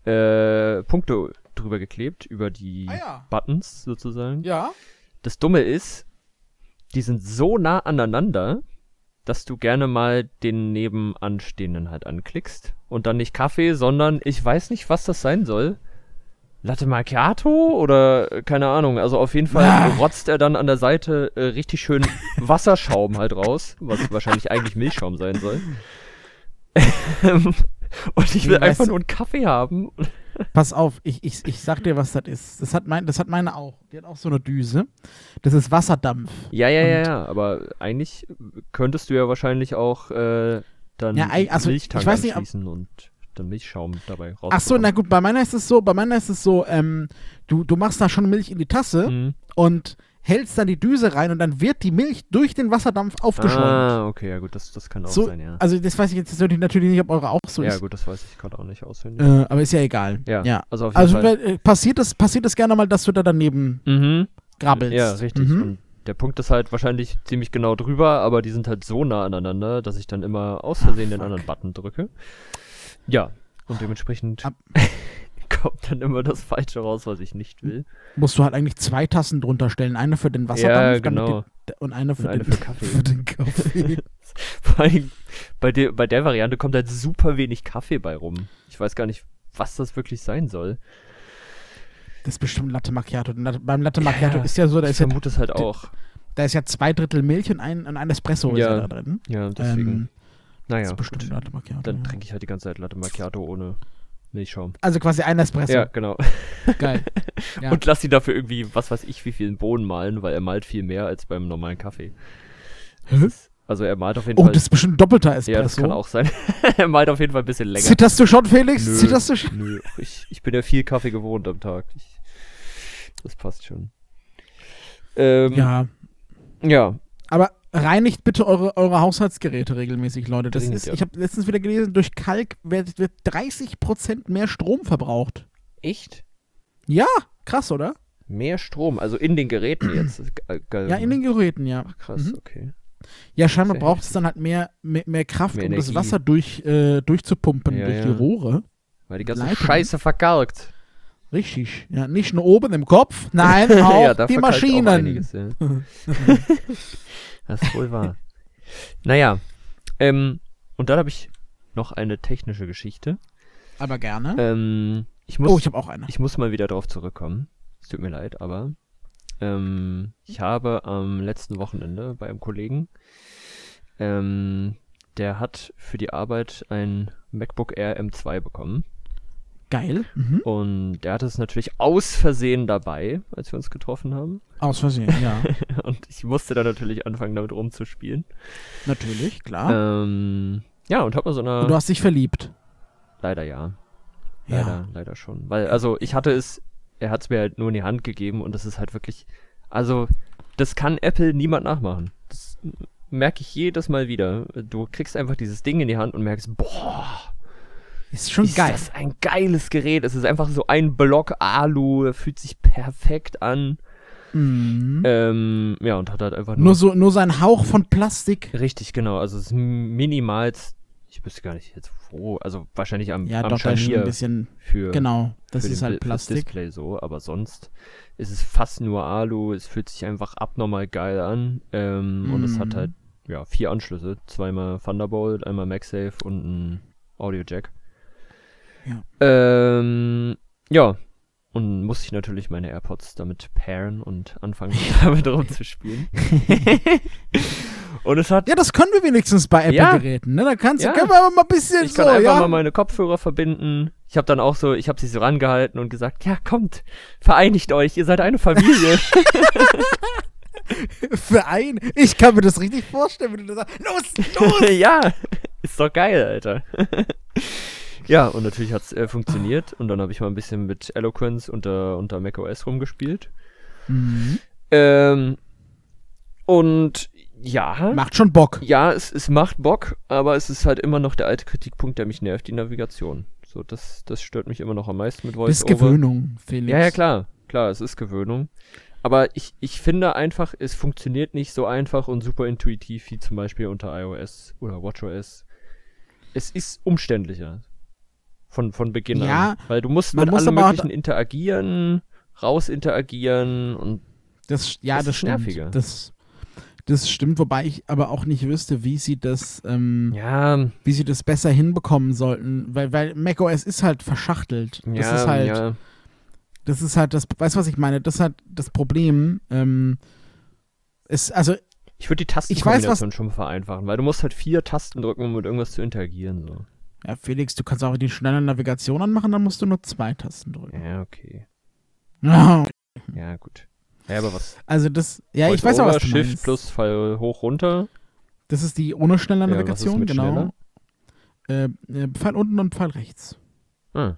äh, Punkte drüber geklebt, über die Ah ja. Buttons sozusagen. Ja. Das Dumme ist, die sind so nah aneinander, dass du gerne mal den nebenanstehenden halt anklickst. Und dann nicht Kaffee, sondern ich weiß nicht, was das sein soll. Latte Macchiato oder äh, keine Ahnung. Also auf jeden Fall Ah. rotzt er dann an der Seite äh, richtig schön <laughs> Wasserschaum halt raus, was wahrscheinlich eigentlich Milchschaum sein soll. <laughs> <laughs> Und ich will einfach nur einen Kaffee haben. Pass auf, ich, ich, ich sag dir, was das ist. Das hat, mein, das hat meine auch. Die hat auch so eine Düse. Das ist Wasserdampf. Ja, ja, ja, ja, aber eigentlich könntest du ja wahrscheinlich auch äh, dann Ja, also, Milchtank ich weiß nicht, anschließen und dann Milchschaum dabei raus. Ach so, na gut, bei meiner ist es so, bei meiner ist es so, ähm, du, du machst da schon Milch in die Tasse Mhm. und hältst dann die Düse rein und dann wird die Milch durch den Wasserdampf aufgeschäumt. Ah, okay, ja gut, das, das kann auch so, sein, ja. Also das weiß ich jetzt natürlich natürlich nicht, ob eure auch so ja ist. gut, das weiß ich gerade auch nicht auswendig. Äh, aber ist ja egal. ja, ja. also auf jeden Also Fall. äh, passiert es passiert es gerne mal, dass du da daneben Mhm. grabbelst. Ja, richtig. Mhm. Und der Punkt ist halt wahrscheinlich ziemlich genau drüber, aber die sind halt so nah aneinander, dass ich dann immer aus Versehen den fuck. anderen Button drücke. Ja, und dementsprechend Ab- <laughs> kommt dann immer das Falsche raus, was ich nicht will. Musst du halt eigentlich zwei Tassen drunter stellen. Eine für den Wasserdampf Ja, genau. die, und eine für, Und eine den, für <laughs> Kaffee. für den Kaffee. <laughs> Bei der, bei der Variante kommt halt super wenig Kaffee bei rum. Ich weiß gar nicht, was das wirklich sein soll. Das ist bestimmt Latte Macchiato. Beim Latte Macchiato Ja, ist ja so, da Ich ist ja, vermute es halt auch. da ist ja zwei Drittel Milch und ein, und ein Espresso ist Ja, ja da drin. Ja, deswegen. Ähm, das naja, ist bestimmt gut. Latte Macchiato. dann ja. trinke ich halt die ganze Zeit Latte Macchiato ohne Milchschaum. Also quasi ein Espresso. Ja, genau. Geil. <laughs> Ja. Und lass ihn dafür irgendwie, was weiß ich, wie viel Bohnen malen, weil er malt viel mehr als beim normalen Kaffee. Hä? Also er malt auf jeden Oh, Fall. das ist bestimmt ein doppelter Espresso. ja, das kann auch sein. <laughs> er malt auf jeden Fall ein bisschen länger. Zitterst du schon, Felix? Nö, Zitterst du schon? Nö, ich, ich bin ja viel Kaffee gewohnt am Tag. Ich, das passt schon. Ähm, Ja. Ja, Aber reinigt bitte eure, eure Haushaltsgeräte regelmäßig, Leute. Das Dringend, ist, ja. ich habe letztens wieder gelesen, durch Kalk wird, wird 30% mehr Strom verbraucht. echt? Ja, krass, oder? Mehr Strom, also in den Geräten jetzt. Äh, Ja, in den Geräten, ja. Ach, krass, Mhm. okay. Ja, scheinbar braucht es dann halt mehr, mehr, mehr Kraft, Mehr um das. Wasser durch, äh, durchzupumpen Ja, durch die ja. Rohre. Weil die ganze Leitungen. Scheiße verkalkt. Richtig. Ja, nicht nur oben im Kopf, nein, <laughs> auch ja, die verkalkt auch Maschinen. einiges, ja. <laughs> <laughs> das ist wohl wahr. Naja, ähm, und dann habe ich noch eine technische Geschichte. Aber gerne. Ähm, ich muss oh, ich habe auch eine. Ich muss mal wieder drauf zurückkommen. Es tut mir leid, aber ähm, ich habe am letzten Wochenende bei einem Kollegen, ähm, der hat für die Arbeit ein MacBook Air M2 bekommen. Geil. Mhm. Und der hatte es natürlich aus Versehen dabei, als wir uns getroffen haben. Aus Versehen, ja. <laughs> Und ich musste dann natürlich anfangen, damit rumzuspielen. Natürlich, klar. Ähm, ja, und hab mal so eine. Und du hast dich verliebt. leider ja. Ja. Leider, leider schon. Weil, also ich hatte es er hat es mir halt nur in die Hand gegeben und das ist halt wirklich, also das kann Apple niemand nachmachen. Das merke ich jedes Mal wieder. Du kriegst einfach dieses Ding in die Hand und merkst, boah, Ist schon ist geil. das ein geiles Gerät. Es ist einfach so ein Block Alu, fühlt sich perfekt an. Mhm. Ähm, ja, und hat halt einfach nur, Nur so, nur so ein Hauch von Plastik. Richtig, genau. Also es ist minimal, ich wüsste gar nicht jetzt wo, also wahrscheinlich am, Ja, am doch, ist Scharnier ein bisschen. für, Genau, das für ist den halt Plastik. Display so, aber sonst ist es fast nur Alu, es fühlt sich einfach abnormal geil an ähm, und es hat Mhm. halt ja, vier Anschlüsse, zweimal Thunderbolt, einmal MagSafe und ein Audio Jack. Ja. Ähm, ja, und muss ich natürlich meine AirPods damit pairen und anfangen <laughs> <laughs> damit rumzuspielen. <laughs> und es hat Ja, das können wir wenigstens bei Ja. Apple-Geräten. Ne? Da kannst du, Ja. können wir aber mal ein bisschen Ich so, kann einfach ja. mal meine Kopfhörer verbinden. Ich habe dann auch so, ich habe sie so rangehalten und gesagt, ja, kommt, vereinigt euch, ihr seid eine Familie. Verein. Ich kann mir das richtig vorstellen, wenn du da sagst, los, los. ja, ist doch geil, Alter. Ja, und natürlich hat's äh, funktioniert und dann habe ich mal ein bisschen mit Eloquence unter, unter macOS rumgespielt. Mhm. Ähm, und ja, Macht schon Bock. ja, es, es macht Bock, aber es ist halt immer noch der alte Kritikpunkt, der mich nervt, die Navigation. So, das, das stört mich immer noch am meisten mit Das ist VoiceOver. Gewöhnung, Felix. Ja, ja, klar. Klar, es ist Gewöhnung. Aber ich, ich finde einfach, es funktioniert nicht so einfach und super intuitiv wie zum Beispiel unter iOS oder WatchOS. Es ist umständlicher. Von, von Beginn Ja, an. Weil du musst mit muss allem möglichen interagieren, raus interagieren und Das, ja, Das das, ist stimmt. nerviger. Das, das stimmt, wobei ich aber auch nicht wüsste, wie sie das, ähm, ja, wie sie das besser hinbekommen sollten, weil, weil macOS ist halt verschachtelt. Das ja, ist halt, ja. das ist halt das, weißt du, was ich meine? Das ist halt das Problem. Ähm, ist, also, Ich würde die Ich weiß, Tastenkombination schon vereinfachen, weil du musst halt vier Tasten drücken, um mit irgendwas zu interagieren. So. Ja, Felix, du kannst auch die schnelle Navigation anmachen, dann musst du nur zwei Tasten drücken. Ja, okay. <laughs> Ja. Ja, gut. Ja, aber was? Also das, ja, ich weiß auch, was du Shift meinst. plus Pfeil hoch runter. Das ist die ohne schnelle Ja, Navigation, mit genau. Äh, äh, Pfeil unten und Pfeil rechts. Ah.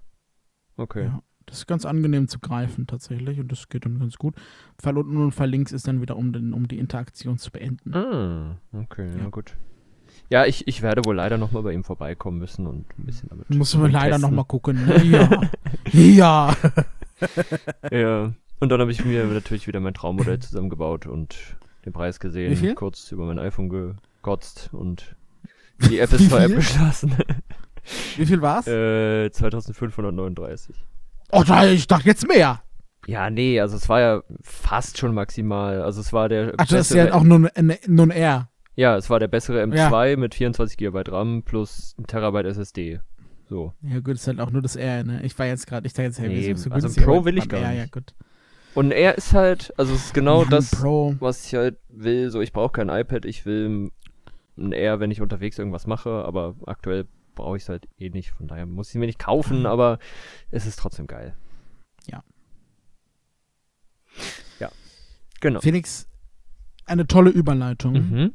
Okay. Ja. Das ist ganz angenehm zu greifen tatsächlich und das geht dann ganz gut. Pfeil unten und Pfeil links ist dann wieder, um, den, um die Interaktion zu beenden. Ah, okay, ja, Ja. gut. Ja, ich, ich werde wohl leider nochmal bei ihm vorbeikommen müssen und ein bisschen damit. Müssen wir leider nochmal gucken. Ja. <laughs> ja. <laughs> Ja. Und dann habe ich mir natürlich wieder mein Traummodell zusammengebaut und den Preis gesehen, kurz über mein iPhone gekotzt und <laughs> die App ist Wie vor App viel? geschlossen. Wie viel war's? äh, 2539. oh, da, ich dachte jetzt mehr. Ja, nee, also es war ja fast schon maximal. Also es war der Ach, das ist ja auch nur ein, nur ein R. Ja, es war der bessere M2 mit 24 GB RAM plus ein Terabyte SSD. So. Ja, gut, ist halt auch nur das R, ne? Ich war jetzt gerade, ich dachte jetzt, hey, Nee, so also günstig, Pro will ich gar R, Ja, nicht. gut. Und er ist halt, also es ist genau Ja, ein das, Pro. was ich halt will. So, ich brauche kein iPad, ich will ein R, wenn ich unterwegs irgendwas mache, aber aktuell brauche ich es halt eh nicht. Von daher muss ich mir nicht kaufen, aber es ist trotzdem geil. Ja. Ja. Genau. Felix, eine tolle Überleitung. Mhm.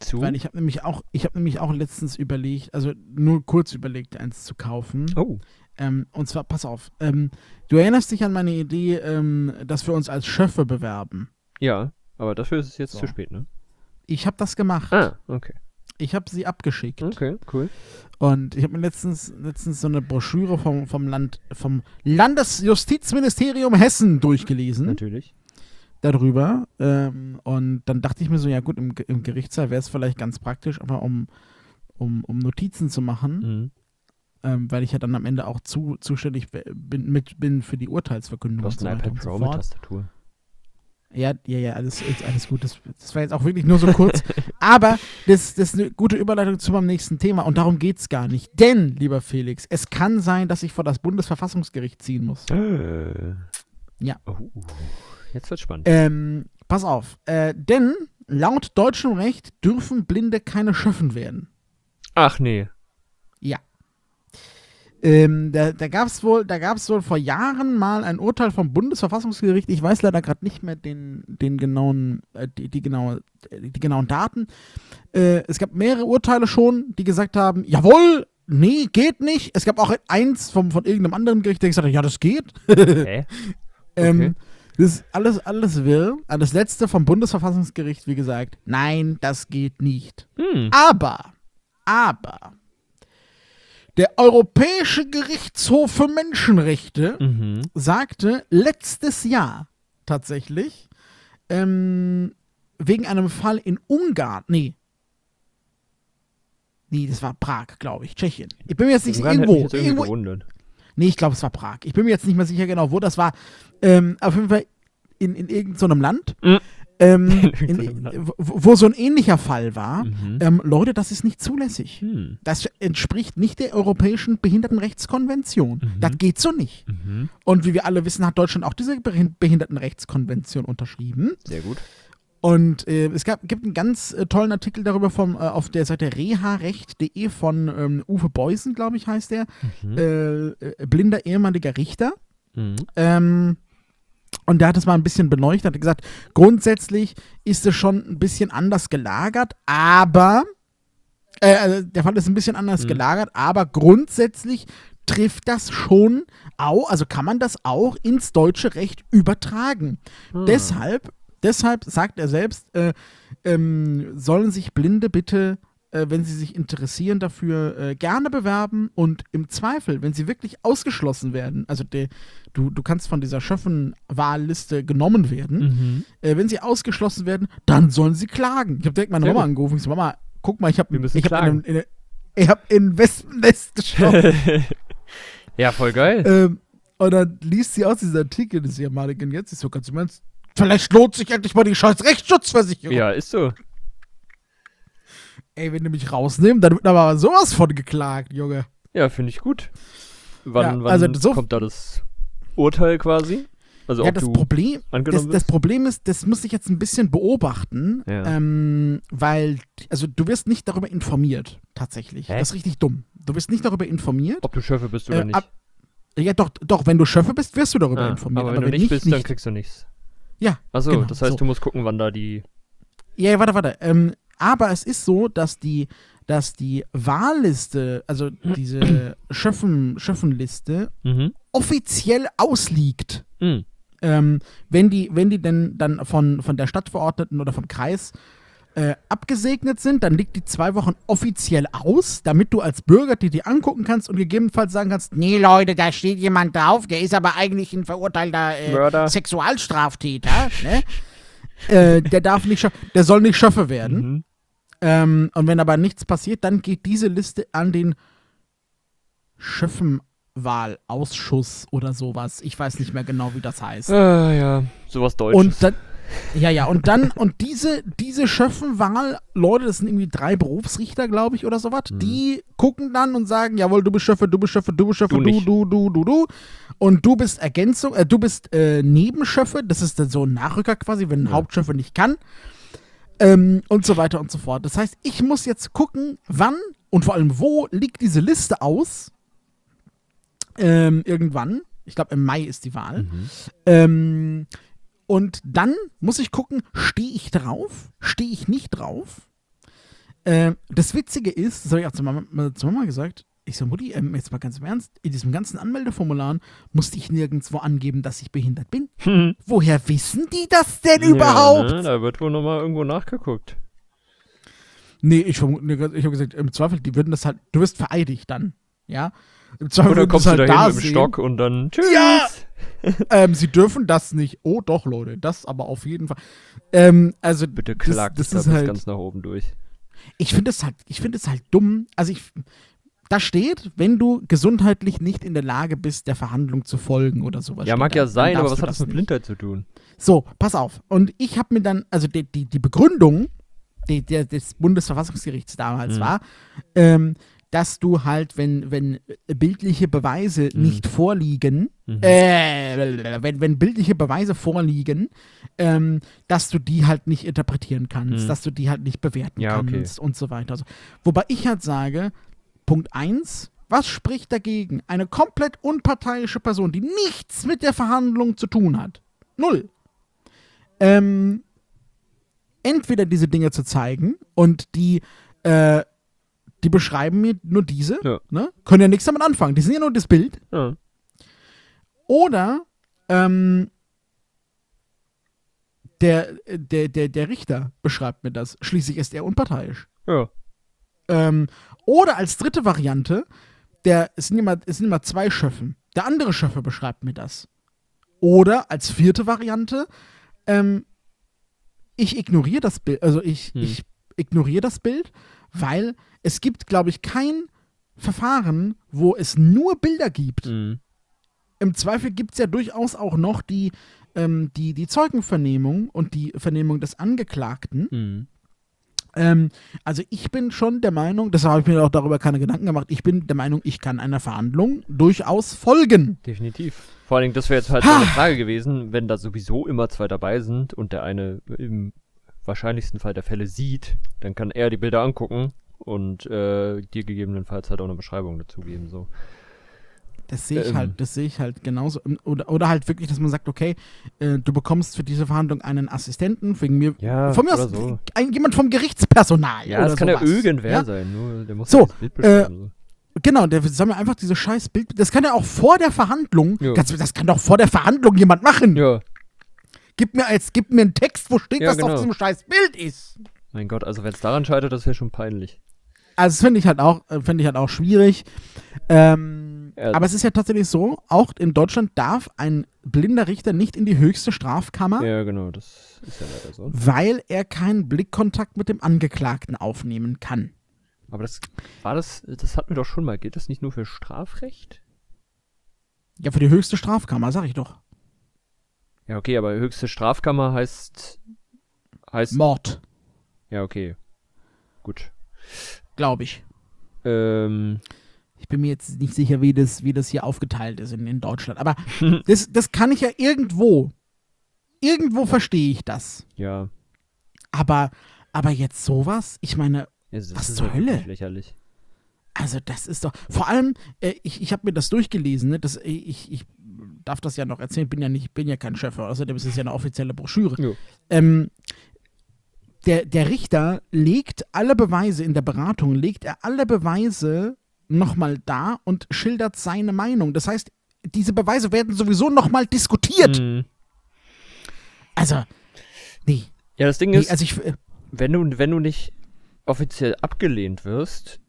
Zu. Weil ich habe nämlich auch, ich habe nämlich auch letztens überlegt, also nur kurz überlegt, eins zu kaufen. oh. Ähm, und zwar, pass auf, ähm, du erinnerst dich an meine Idee, ähm, dass wir uns als Schöffe bewerben. Ja, aber dafür ist es jetzt So. zu spät, ne? Ich habe das gemacht. Ah, okay. Ich habe sie abgeschickt. Okay, cool. Und ich habe mir letztens, letztens so eine Broschüre vom, vom Land, vom Landesjustizministerium Hessen durchgelesen. Natürlich. Darüber. Ähm, und dann dachte ich mir so, ja gut, im, im Gerichtssaal wäre es vielleicht ganz praktisch, aber um, um, um Notizen zu machen, Mhm. ähm, weil ich ja dann am Ende auch zu, zuständig bin, mit, bin für die Urteilsverkündung Du hast ein so weiter iPad und so Pro mit. Tastatur. Ja, ja, ja, alles, alles gut. Das, das war jetzt auch wirklich nur so kurz. <laughs> aber das, das ist eine gute Überleitung zu meinem nächsten Thema und darum geht es gar nicht. Denn, lieber Felix, es kann sein, dass ich vor das Bundesverfassungsgericht ziehen muss. Äh. Ja. Oh, jetzt wird's spannend. Ähm, pass auf. Äh, denn laut deutschem Recht dürfen Blinde keine Schöffen werden. Ach nee. Ja. Ähm, da da gab es wohl, da gab's wohl vor Jahren mal ein Urteil vom Bundesverfassungsgericht. Ich weiß leider gerade nicht mehr den, den genauen, äh, die, die, genaue, äh, die genauen Daten. Äh, es gab mehrere Urteile schon, die gesagt haben, jawohl, nee, geht nicht. Es gab auch eins vom, von irgendeinem anderen Gericht, der gesagt hat, ja, das geht. <laughs> Ähm, Okay. Das ist alles, alles wirr. Aber Das letzte vom Bundesverfassungsgericht, wie gesagt, nein, das geht nicht. Hm. Aber, aber, der Europäische Gerichtshof für Menschenrechte Mhm. sagte letztes Jahr tatsächlich, ähm, wegen einem Fall in Ungarn, nee, nee, das war Prag, glaube ich, Tschechien. Ich bin mir jetzt nicht Ungarn irgendwo, jetzt irgendwo, gewundert. Nee, ich glaube, es war Prag. Ich bin mir jetzt nicht mehr sicher genau, wo das war. Ähm, auf jeden Fall in, in irgendeinem Land, Mhm. ähm, <laughs> In wo, wo so ein ähnlicher Fall war. Mhm. Ähm, Leute, das ist nicht zulässig. Hm. Das entspricht nicht der Europäischen Behindertenrechtskonvention. Mhm. Das geht so nicht. Mhm. Und wie wir alle wissen, hat Deutschland auch diese Behin- Behindertenrechtskonvention unterschrieben. Sehr gut. Und äh, es gab, gibt einen ganz äh, tollen Artikel darüber vom, äh, auf der Seite reharecht.de von ähm, Uwe Beusen, glaube ich, heißt der. Mhm. Äh, äh, blinder ehemaliger Richter. Mhm. Ähm, und der hat es mal ein bisschen beleuchtet, hat gesagt, grundsätzlich ist es schon ein bisschen anders gelagert, aber äh, also der Fall ist ein bisschen anders Mhm. gelagert, aber grundsätzlich trifft das schon auch, also kann man das auch ins deutsche Recht übertragen. Ah. Deshalb, deshalb sagt er selbst, äh, ähm, sollen sich Blinde bitte, äh, wenn sie sich interessieren dafür, äh, gerne bewerben und im Zweifel, wenn sie wirklich ausgeschlossen werden, also der, du, du kannst von dieser Schöffen-Wahlliste genommen werden, Mhm. äh, wenn sie ausgeschlossen werden, dann sollen sie klagen. Ich habe direkt meine Mama angerufen. Ich so, Mama, guck mal, ich habe ich hab in, in, ich hab in Wespennest geschaut. <laughs> ja, voll geil. ähm, und dann liest sie aus diesem Artikel, das ist ja Maligen jetzt, ich so ganz im Ernst, vielleicht lohnt sich endlich mal die scheiß Rechtsschutzversicherung. ja, ist so. Ey, wenn die mich rausnehmen, dann wird aber sowas von geklagt, Junge. Ja, finde ich gut. Wann, Ja, wann also so- kommt da das Urteil quasi? Also ja, das du Problem, das, das? Problem ist, das muss ich jetzt ein bisschen beobachten, Ja. ähm, weil, also du wirst nicht darüber informiert, tatsächlich. Hä? Das ist richtig dumm. Du wirst nicht darüber informiert. Ob du Schöffe bist oder Äh, nicht. ab- Ja, doch, doch, wenn du Schöffe bist, wirst du darüber Ah, informiert. aber wenn du nicht bist, dann kriegst du nichts. Ja, Achso, genau, das heißt, so. du musst gucken, wann da die. Ja, ja, warte, warte. Ähm, aber es ist so, dass die, dass die Wahlliste, also diese <clears throat> Schöffen, Schöffenliste, Mhm. offiziell ausliegt. Mhm. Ähm, wenn die, wenn die denn dann von, von der Stadtverordneten oder vom Kreis äh, abgesegnet sind, dann liegt die zwei Wochen offiziell aus, damit du als Bürger dir die angucken kannst und gegebenenfalls sagen kannst, nee Leute, da steht jemand drauf, der ist aber eigentlich ein verurteilter äh. Sexualstraftäter, ne? äh, der darf nicht, der soll nicht Schöffe werden. Mhm. Ähm, und wenn aber nichts passiert, dann geht diese Liste an den Schöffenwahlausschuss oder sowas. Ich weiß nicht mehr genau, wie das heißt. Ah, ja, sowas Deutsches. Und dann, ja, ja, und dann, und diese, diese Schöffenwahl, Leute, das sind irgendwie drei Berufsrichter, glaube ich, oder sowas, Mhm. die gucken dann und sagen, jawohl, du bist Schöffe, du bist Schöffe, du bist Schöffe, Du du, du, du, du. Und du bist Ergänzung, äh, du bist äh, Nebenschöffe, das ist dann so ein Nachrücker quasi, wenn ein Ja. Hauptschöffe nicht kann. Ähm, und so weiter und so fort. Das heißt, ich muss jetzt gucken, wann und vor allem wo liegt diese Liste aus. Ähm, irgendwann. Ich glaube, im Mai ist die Wahl. Mhm. Ähm, und dann muss ich gucken, stehe ich drauf? Stehe ich nicht drauf? Ähm, das Witzige ist, das habe ich auch zu Mama, zu Mama gesagt, ich so, Mutti, ähm, jetzt mal ganz im Ernst, in diesem ganzen Anmeldeformular musste ich nirgendwo angeben, dass ich behindert bin. Hm. Woher wissen die das denn Ja, überhaupt? ne, da wird wohl nochmal irgendwo nachgeguckt. Nee, ich ich habe gesagt, im Zweifel, die würden das halt, du wirst vereidigt dann, ja? Im Zweifel Oder kommst du halt da da hin mit dem. Stock und dann tschüss. Ja! Ähm, sie dürfen das nicht. Oh doch, Leute, das aber auf jeden Fall. Ähm, also Bitte das, klack das da ist halt, ganz nach oben durch. ich finde es halt, ich finde es halt dumm. Also ich, da steht, wenn du gesundheitlich nicht in der Lage bist, der Verhandlung zu folgen oder sowas. Ja, mag da, ja sein, aber was hat das mit. Blindheit zu tun? So, pass auf. Und ich habe mir dann, also die, die, die Begründung die, der, des Bundesverfassungsgerichts damals Mhm. war, ähm, dass du halt, wenn, wenn bildliche Beweise Mhm. nicht vorliegen, Mhm. äh, wenn, wenn bildliche Beweise vorliegen, ähm, dass du die halt nicht interpretieren kannst, Mhm. dass du die halt nicht bewerten Ja, okay. kannst und so weiter. Also, wobei ich halt sage, Punkt 1, was spricht dagegen? Eine komplett unparteiische Person, die nichts mit der Verhandlung zu tun hat. Null. Ähm, entweder diese Dinge zu zeigen und die, äh, die beschreiben mir nur diese, Ja. ne? können ja nichts damit anfangen. Die sind ja nur das Bild. Ja. Oder ähm, der, der, der, der Richter beschreibt mir das. Schließlich ist er unparteiisch. Ja. Ähm, oder als dritte Variante, der, es, sind immer, es sind immer zwei Schöffen. Der andere Schöffe beschreibt mir das. Oder als vierte Variante, ähm, ich ignoriere das Bild, also ich, Hm. ich ignoriere das Bild, weil es gibt, glaube ich, kein Verfahren, wo es nur Bilder gibt. Mhm. Im Zweifel gibt es ja durchaus auch noch die, ähm, die, die Zeugenvernehmung und die Vernehmung des Angeklagten. Mhm. Ähm, also ich bin schon der Meinung, deshalb habe ich mir auch darüber keine Gedanken gemacht, ich bin der Meinung, ich kann einer Verhandlung durchaus folgen. Definitiv. Vor allen Dingen, das wäre jetzt halt so eine Frage gewesen, wenn da sowieso immer zwei dabei sind und der eine im wahrscheinlichsten Fall der Fälle sieht, dann kann er die Bilder angucken und äh, dir gegebenenfalls halt auch eine Beschreibung dazu geben. So. Das sehe ich Ähm. halt, das sehe ich halt genauso. Oder, oder halt wirklich, dass man sagt, okay, äh, du bekommst für diese Verhandlung einen Assistenten, wegen mir, Ja, von mir aus so. ein, jemand vom Gerichtspersonal. Ja, das kann sowas. ja irgendwer Ja? sein, nur der muss So, das Bild beschreiben. so. Genau, der soll mir einfach diese scheiß Bild. Das kann ja auch vor der Verhandlung. Ja. Das, das kann doch vor der Verhandlung jemand machen. Ja, Gib mir jetzt, gib mir einen Text, wo steht, Ja, was genau. auf diesem scheiß Bild ist. mein Gott, also wenn es daran scheitert, das wäre schon peinlich. Also das finde ich halt auch, äh, finde ich halt auch schwierig. Ähm, Ja. Aber es ist ja tatsächlich so, auch in Deutschland darf ein blinder Richter nicht in die höchste Strafkammer, Ja, genau, das ist ja leider so. weil er keinen Blickkontakt mit dem Angeklagten aufnehmen kann. Aber das war das, das hatten wir doch schon mal. Gilt das nicht nur für Strafrecht? Ja, für die höchste Strafkammer, sag ich doch. Ja, okay, aber höchste Strafkammer heißt. heißt. Mord, Ja, okay. Gut. Glaube ich. Ähm, Ich bin mir jetzt nicht sicher, wie das, wie das hier aufgeteilt ist in, in Deutschland. Aber <laughs> das, das kann ich ja irgendwo. Irgendwo verstehe ich das. ja. Aber, aber jetzt sowas? Ich meine, es Was ist zur halt wirklich Hölle? lächerlich. Also das ist doch, vor allem, äh, ich, ich habe mir das durchgelesen, ne? das, ich, ich darf das ja noch erzählen, bin ja nicht, bin ja kein Chef, außerdem ist es ja eine offizielle Broschüre. Ähm, der, der Richter legt alle Beweise in der Beratung, legt er alle Beweise nochmal da und schildert seine Meinung. Das heißt, diese Beweise werden sowieso nochmal diskutiert. Mhm. Also, nee. Ja, das Ding nee ist, also ich, äh, wenn du, wenn du nicht offiziell abgelehnt wirst,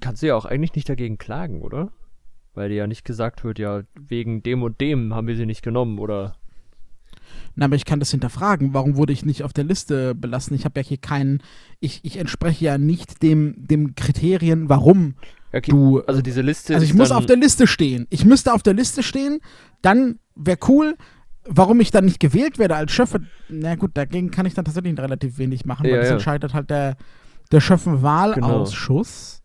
kannst du ja auch eigentlich nicht dagegen klagen, oder? Weil dir ja nicht gesagt wird, ja, wegen dem und dem haben wir sie nicht genommen, oder? Na, aber ich kann das hinterfragen. Warum wurde ich nicht auf der Liste belassen? Ich habe ja hier keinen. Ich, ich entspreche ja nicht dem, dem Kriterien, warum Okay, du. also diese Liste Also ich muss auf der Liste stehen. Ich müsste auf der Liste stehen, dann wäre cool. Warum ich dann nicht gewählt werde als Chef, na gut, dagegen kann ich dann tatsächlich relativ wenig machen, weil Ja, das ja. entscheidet halt der, der Schöffenwahlausschuss.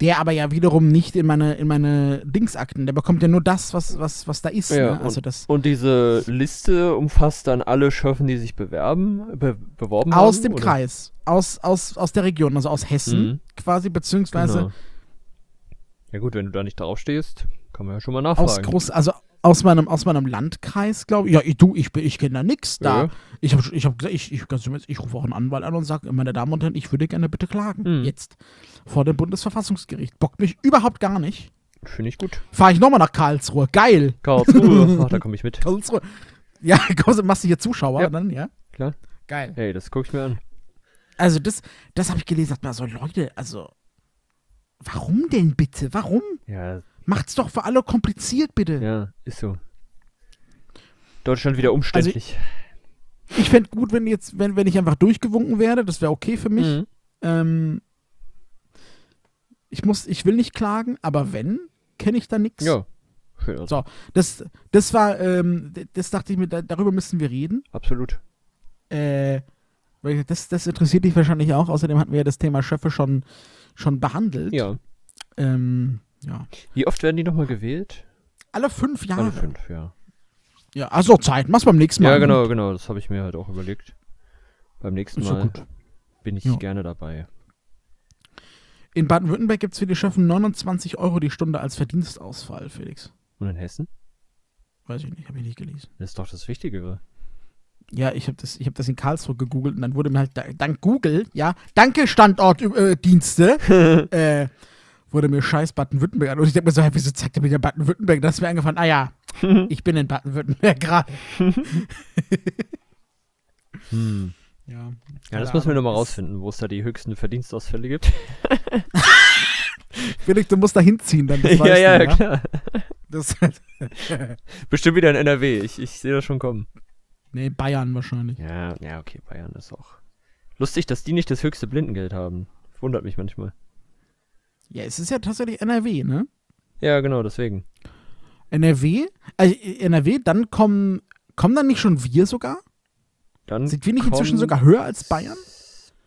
Der aber ja wiederum nicht in meine, in meine Dingsakten, der bekommt ja nur das, was, was, was da ist. Ja, ne? Also das Und diese Liste umfasst dann alle Schöffen, die sich bewerben, be beworben haben? aus dem oder? Kreis, aus, aus, aus der Region, also aus Hessen Mhm. quasi, beziehungsweise Genau. Ja gut, wenn du da nicht draufstehst, kann man ja schon mal aus nachfragen. groß, also aus meinem, aus meinem Landkreis, glaube ich. Ja, ich, du, ich, bin- ich kenne da nichts. Da. Ja. Ich habe ich hab gesagt, ich, ich, ganz ich rufe auch einen Anwalt an und sage, meine Damen und Herren, ich würde gerne bitte klagen. Mhm. Jetzt. Vor dem Bundesverfassungsgericht. Bockt mich überhaupt gar nicht. Finde ich gut. Fahre ich nochmal nach Karlsruhe. Geil. Karlsruhe, <laughs> ach, da komme ich mit. Karlsruhe. Ja, <laughs> kommst du, machst du hier Zuschauer Ja. dann, ja? Klar. Geil. Hey, das gucke ich mir an. Also das, das habe ich gelesen, dachte mir so, Leute, also warum denn bitte? Warum? Ja, Macht's doch für alle kompliziert, bitte. ja, ist so. Deutschland wieder umständlich. Ich fände gut, wenn jetzt, wenn, wenn ich einfach durchgewunken werde, das wäre okay für mich. Mhm. Ähm, ich muss, ich will nicht klagen, aber wenn, kenne ich da nichts. Ja. Aus. So, das, das war, ähm, das dachte ich mir, da, darüber müssen wir reden. Absolut. Äh, weil das, das interessiert dich wahrscheinlich auch. Außerdem hatten wir ja das Thema Schöffe schon, schon behandelt. Ja. Ähm, ja. Wie oft werden die nochmal gewählt? Alle fünf Jahre. Alle fünf, ja. Ja, also Zeit. Mach's beim nächsten Mal. Ja, genau, genau. Das habe ich mir halt auch überlegt. Beim nächsten Ist Mal gut. bin ich Ja. gerne dabei. In Baden-Württemberg gibt es für die Schöffen 29 Euro die Stunde als Verdienstausfall, Felix. Und in Hessen? Weiß ich nicht, habe ich nicht gelesen. Das ist doch das Wichtigere. Ja, ich habe das, ich hab das in Karlsruhe gegoogelt und dann wurde mir halt, da- dank Google, ja, danke Standortdienste, äh, <laughs> wurde mir scheiß Baden-Württemberg an. Und ich denke mir so, hey, wieso zeigt er mir der Baden-Württemberg? Das ist mir eingefallen, ah ja, <laughs> Ich bin in Baden-Württemberg gerade. <laughs> Hm. Ja, Ja, das müssen wir nochmal rausfinden, wo es da die höchsten Verdienstausfälle gibt. <laughs> Felix, du musst da hinziehen, dann das ja, ja, du, klar. Das, Bestimmt wieder in NRW. Ich, ich sehe das schon kommen. nee, Bayern wahrscheinlich. Ja, ja, okay, Bayern ist auch. Lustig, dass die nicht das höchste Blindengeld haben. Wundert mich manchmal. Ja, es ist ja tatsächlich NRW, ne? Ja, genau, deswegen. NRW? Also NRW, dann kommen, kommen dann nicht schon wir sogar? Dann Sind wir nicht inzwischen sogar höher als Bayern?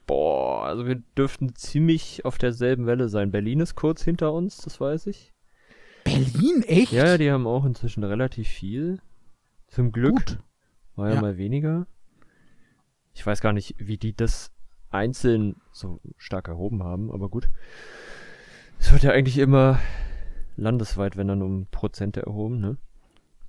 Boah, also wir dürften ziemlich auf derselben Welle sein. Berlin ist kurz hinter uns, das weiß ich. Berlin, echt? Ja, die haben auch inzwischen relativ viel. Zum Glück. Gut. War ja, Ja. mal weniger. Ich weiß gar nicht, wie die das einzeln so stark erhoben haben, aber gut. Es wird ja eigentlich immer landesweit, wenn dann um Prozente erhoben, ne?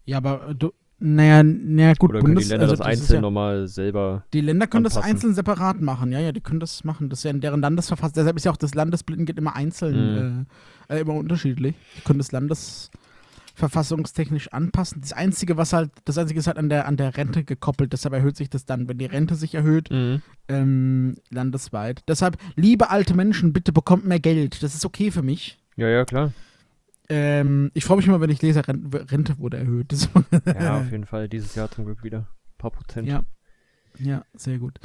Ja, aber du, naja, naja, gut, Oder können die Bundes- Länder also das das einzeln ja, nochmal selber. Die Länder können das anpassen? einzeln separat machen, ja, ja, die können das machen. Das ist ja in deren Landesverfassung. Deshalb ist ja auch das Landesblindengeld immer einzeln, äh, äh, immer unterschiedlich. Die können das landesverfassungstechnisch anpassen. Das Einzige, was halt, das Einzige ist halt an der, an der Rente gekoppelt. Deshalb erhöht sich das dann, wenn die Rente sich erhöht, Mhm. ähm, landesweit. Deshalb, liebe alte Menschen, bitte bekommt mehr Geld. Das ist okay für mich. Ja, ja, klar. Ähm, ich freue mich immer, wenn ich lese, Rente, Rente wurde erhöht. Ja, auf jeden Fall. Dieses Jahr zum Glück wieder. Ein paar Prozent. ja. ja, sehr gut.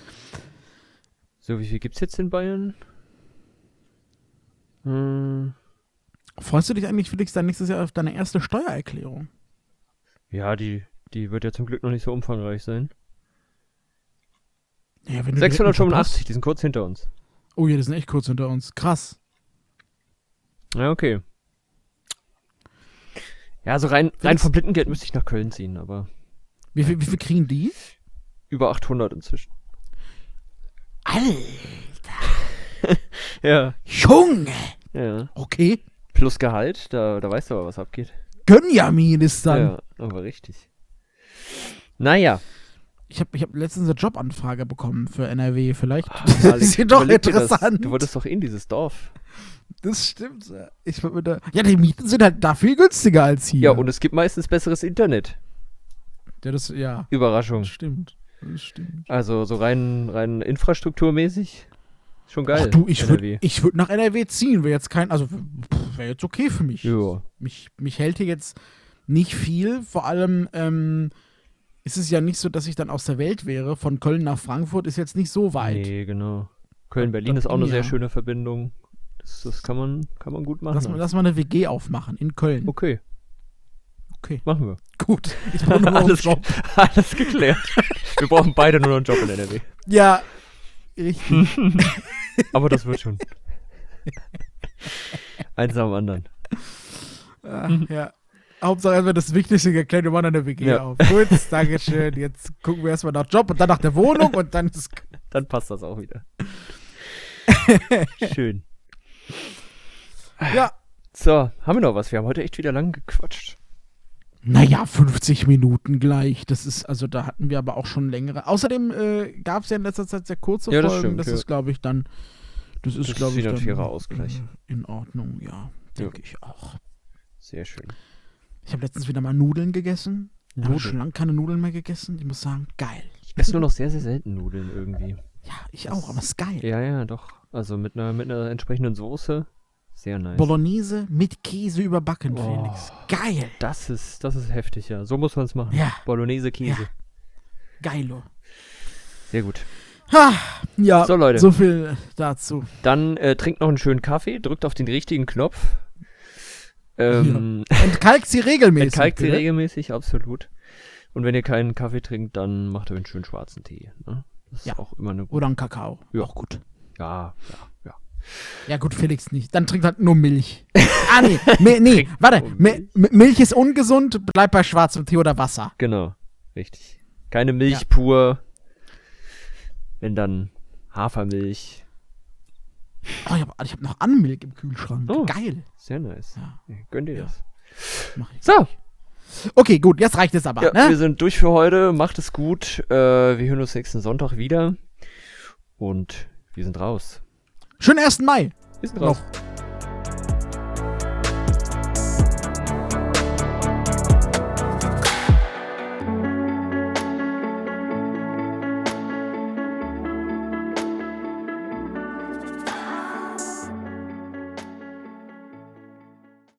So, wie viel gibt's jetzt in Bayern? Hm, Freust du dich eigentlich, Felix, dann nächstes Jahr auf deine erste Steuererklärung? ja, die, die wird ja zum Glück noch nicht so umfangreich sein. Ja, wenn du direkt mit 685, die sind kurz hinter uns. Oh ja, die sind echt kurz hinter uns. Krass. Ja, okay. Ja, so rein, rein vom Blindengeld müsste ich nach Köln ziehen, aber Wie viel, wie viel kriegen die? über 800 inzwischen. Alter, <laughs> Ja. Junge. Ja. Okay. Plus Gehalt, da, da weißt du aber, was abgeht. Gönjamin ist dann. Ja, aber richtig. Naja. Ich habe ich hab letztens eine Jobanfrage bekommen für NRW. Vielleicht Alex, ist hier doch interessant. Du wolltest doch in dieses Dorf. das stimmt. ja. Ich mir da, ja, die Mieten sind halt da viel günstiger als hier. Ja, und es gibt meistens besseres Internet. ja, das, ja, Überraschung. das stimmt. Das stimmt. Also so rein, rein infrastrukturmäßig. Schon geil. Ach du, ich würde würd nach NRW ziehen. Wäre jetzt kein, also wäre jetzt okay für mich. Ja. mich, mich hält hier jetzt nicht viel. Vor allem ähm, ist es ja nicht so, dass ich dann aus der Welt wäre. Von Köln nach Frankfurt ist jetzt nicht so weit. Nee, genau. Köln-Berlin ist auch eine ging sehr ja. schöne Verbindung. Das, das kann, man, kann man gut machen. Lass, mal, lass mal eine WG aufmachen in Köln. okay. Okay. Machen wir. Gut. Ich <laughs> brauche nur noch einen Job. <laughs> alles geklärt. wir brauchen beide nur noch einen Job in NRW. Ja, richtig. <laughs> Aber das wird schon. <laughs> Eins am anderen. Ah, ja. Hauptsache erstmal das Wichtigste geklärt, wir machen eine WG Ja. auf. Gut, Dankeschön. Jetzt gucken wir erstmal nach Job und dann nach der Wohnung und dann ist. Dann passt das auch wieder. <laughs> Schön. Ja. So, haben wir noch was? Wir haben heute echt wieder lang gequatscht. Naja, 50 Minuten gleich. Das ist, also da hatten wir aber auch schon längere. Außerdem äh, gab es ja in letzter Zeit sehr kurze Ja, das Folgen. stimmt, das ja. ist, glaube ich, dann. Das ist, Das glaube ich, dann, fairer Ausgleich. Äh, in Ordnung, ja. Denke ich auch. Sehr schön. Ich habe letztens wieder mal Nudeln gegessen. Ich habe schon lange keine Nudeln mehr gegessen. Ich muss sagen, geil. Ich esse nur noch sehr, sehr selten Nudeln irgendwie. Ja, ich auch, aber es ist geil. Ja, ja, doch. Also mit einer, mit einer entsprechenden Soße. Sehr nice. Bolognese mit Käse überbacken, Oh. Felix. Geil. Das ist, das ist heftig, ja. So muss man es machen. Ja. Bolognese Käse. Ja. Geilo. Sehr gut. Ha, ja, So, Leute. so viel dazu. Dann äh, trinkt noch einen schönen Kaffee, drückt auf den richtigen Knopf. Ähm, Entkalkt sie regelmäßig. Entkalkt sie regelmäßig, absolut. Und wenn ihr keinen Kaffee trinkt, dann macht euch einen schönen schwarzen Tee. Ne? Das ist Ja. auch immer eine gute. Oder ein Kakao. Ja. Auch gut. Ja, ja, ja. Ja, gut, Felix nicht. Dann trinkt halt nur Milch. <laughs> ah, nee. Mi nee, warte. Mi Mi- Milch ist ungesund, bleib bei schwarzem Tee oder Wasser. Genau. Richtig. Keine Milch Ja. pur. Wenn dann Hafermilch. Oh, ich habe ich hab noch Anmilch im Kühlschrank. Oh. Geil. Sehr nice. Ja, Ja, Gönn dir Ja. das. mach ich. So, Okay, gut, jetzt reicht es aber. ja, ne? wir sind durch für heute. Macht es gut. Äh, wir hören uns nächsten Sonntag wieder. Und wir sind raus. Schönen 1. Mai. Sind Noch.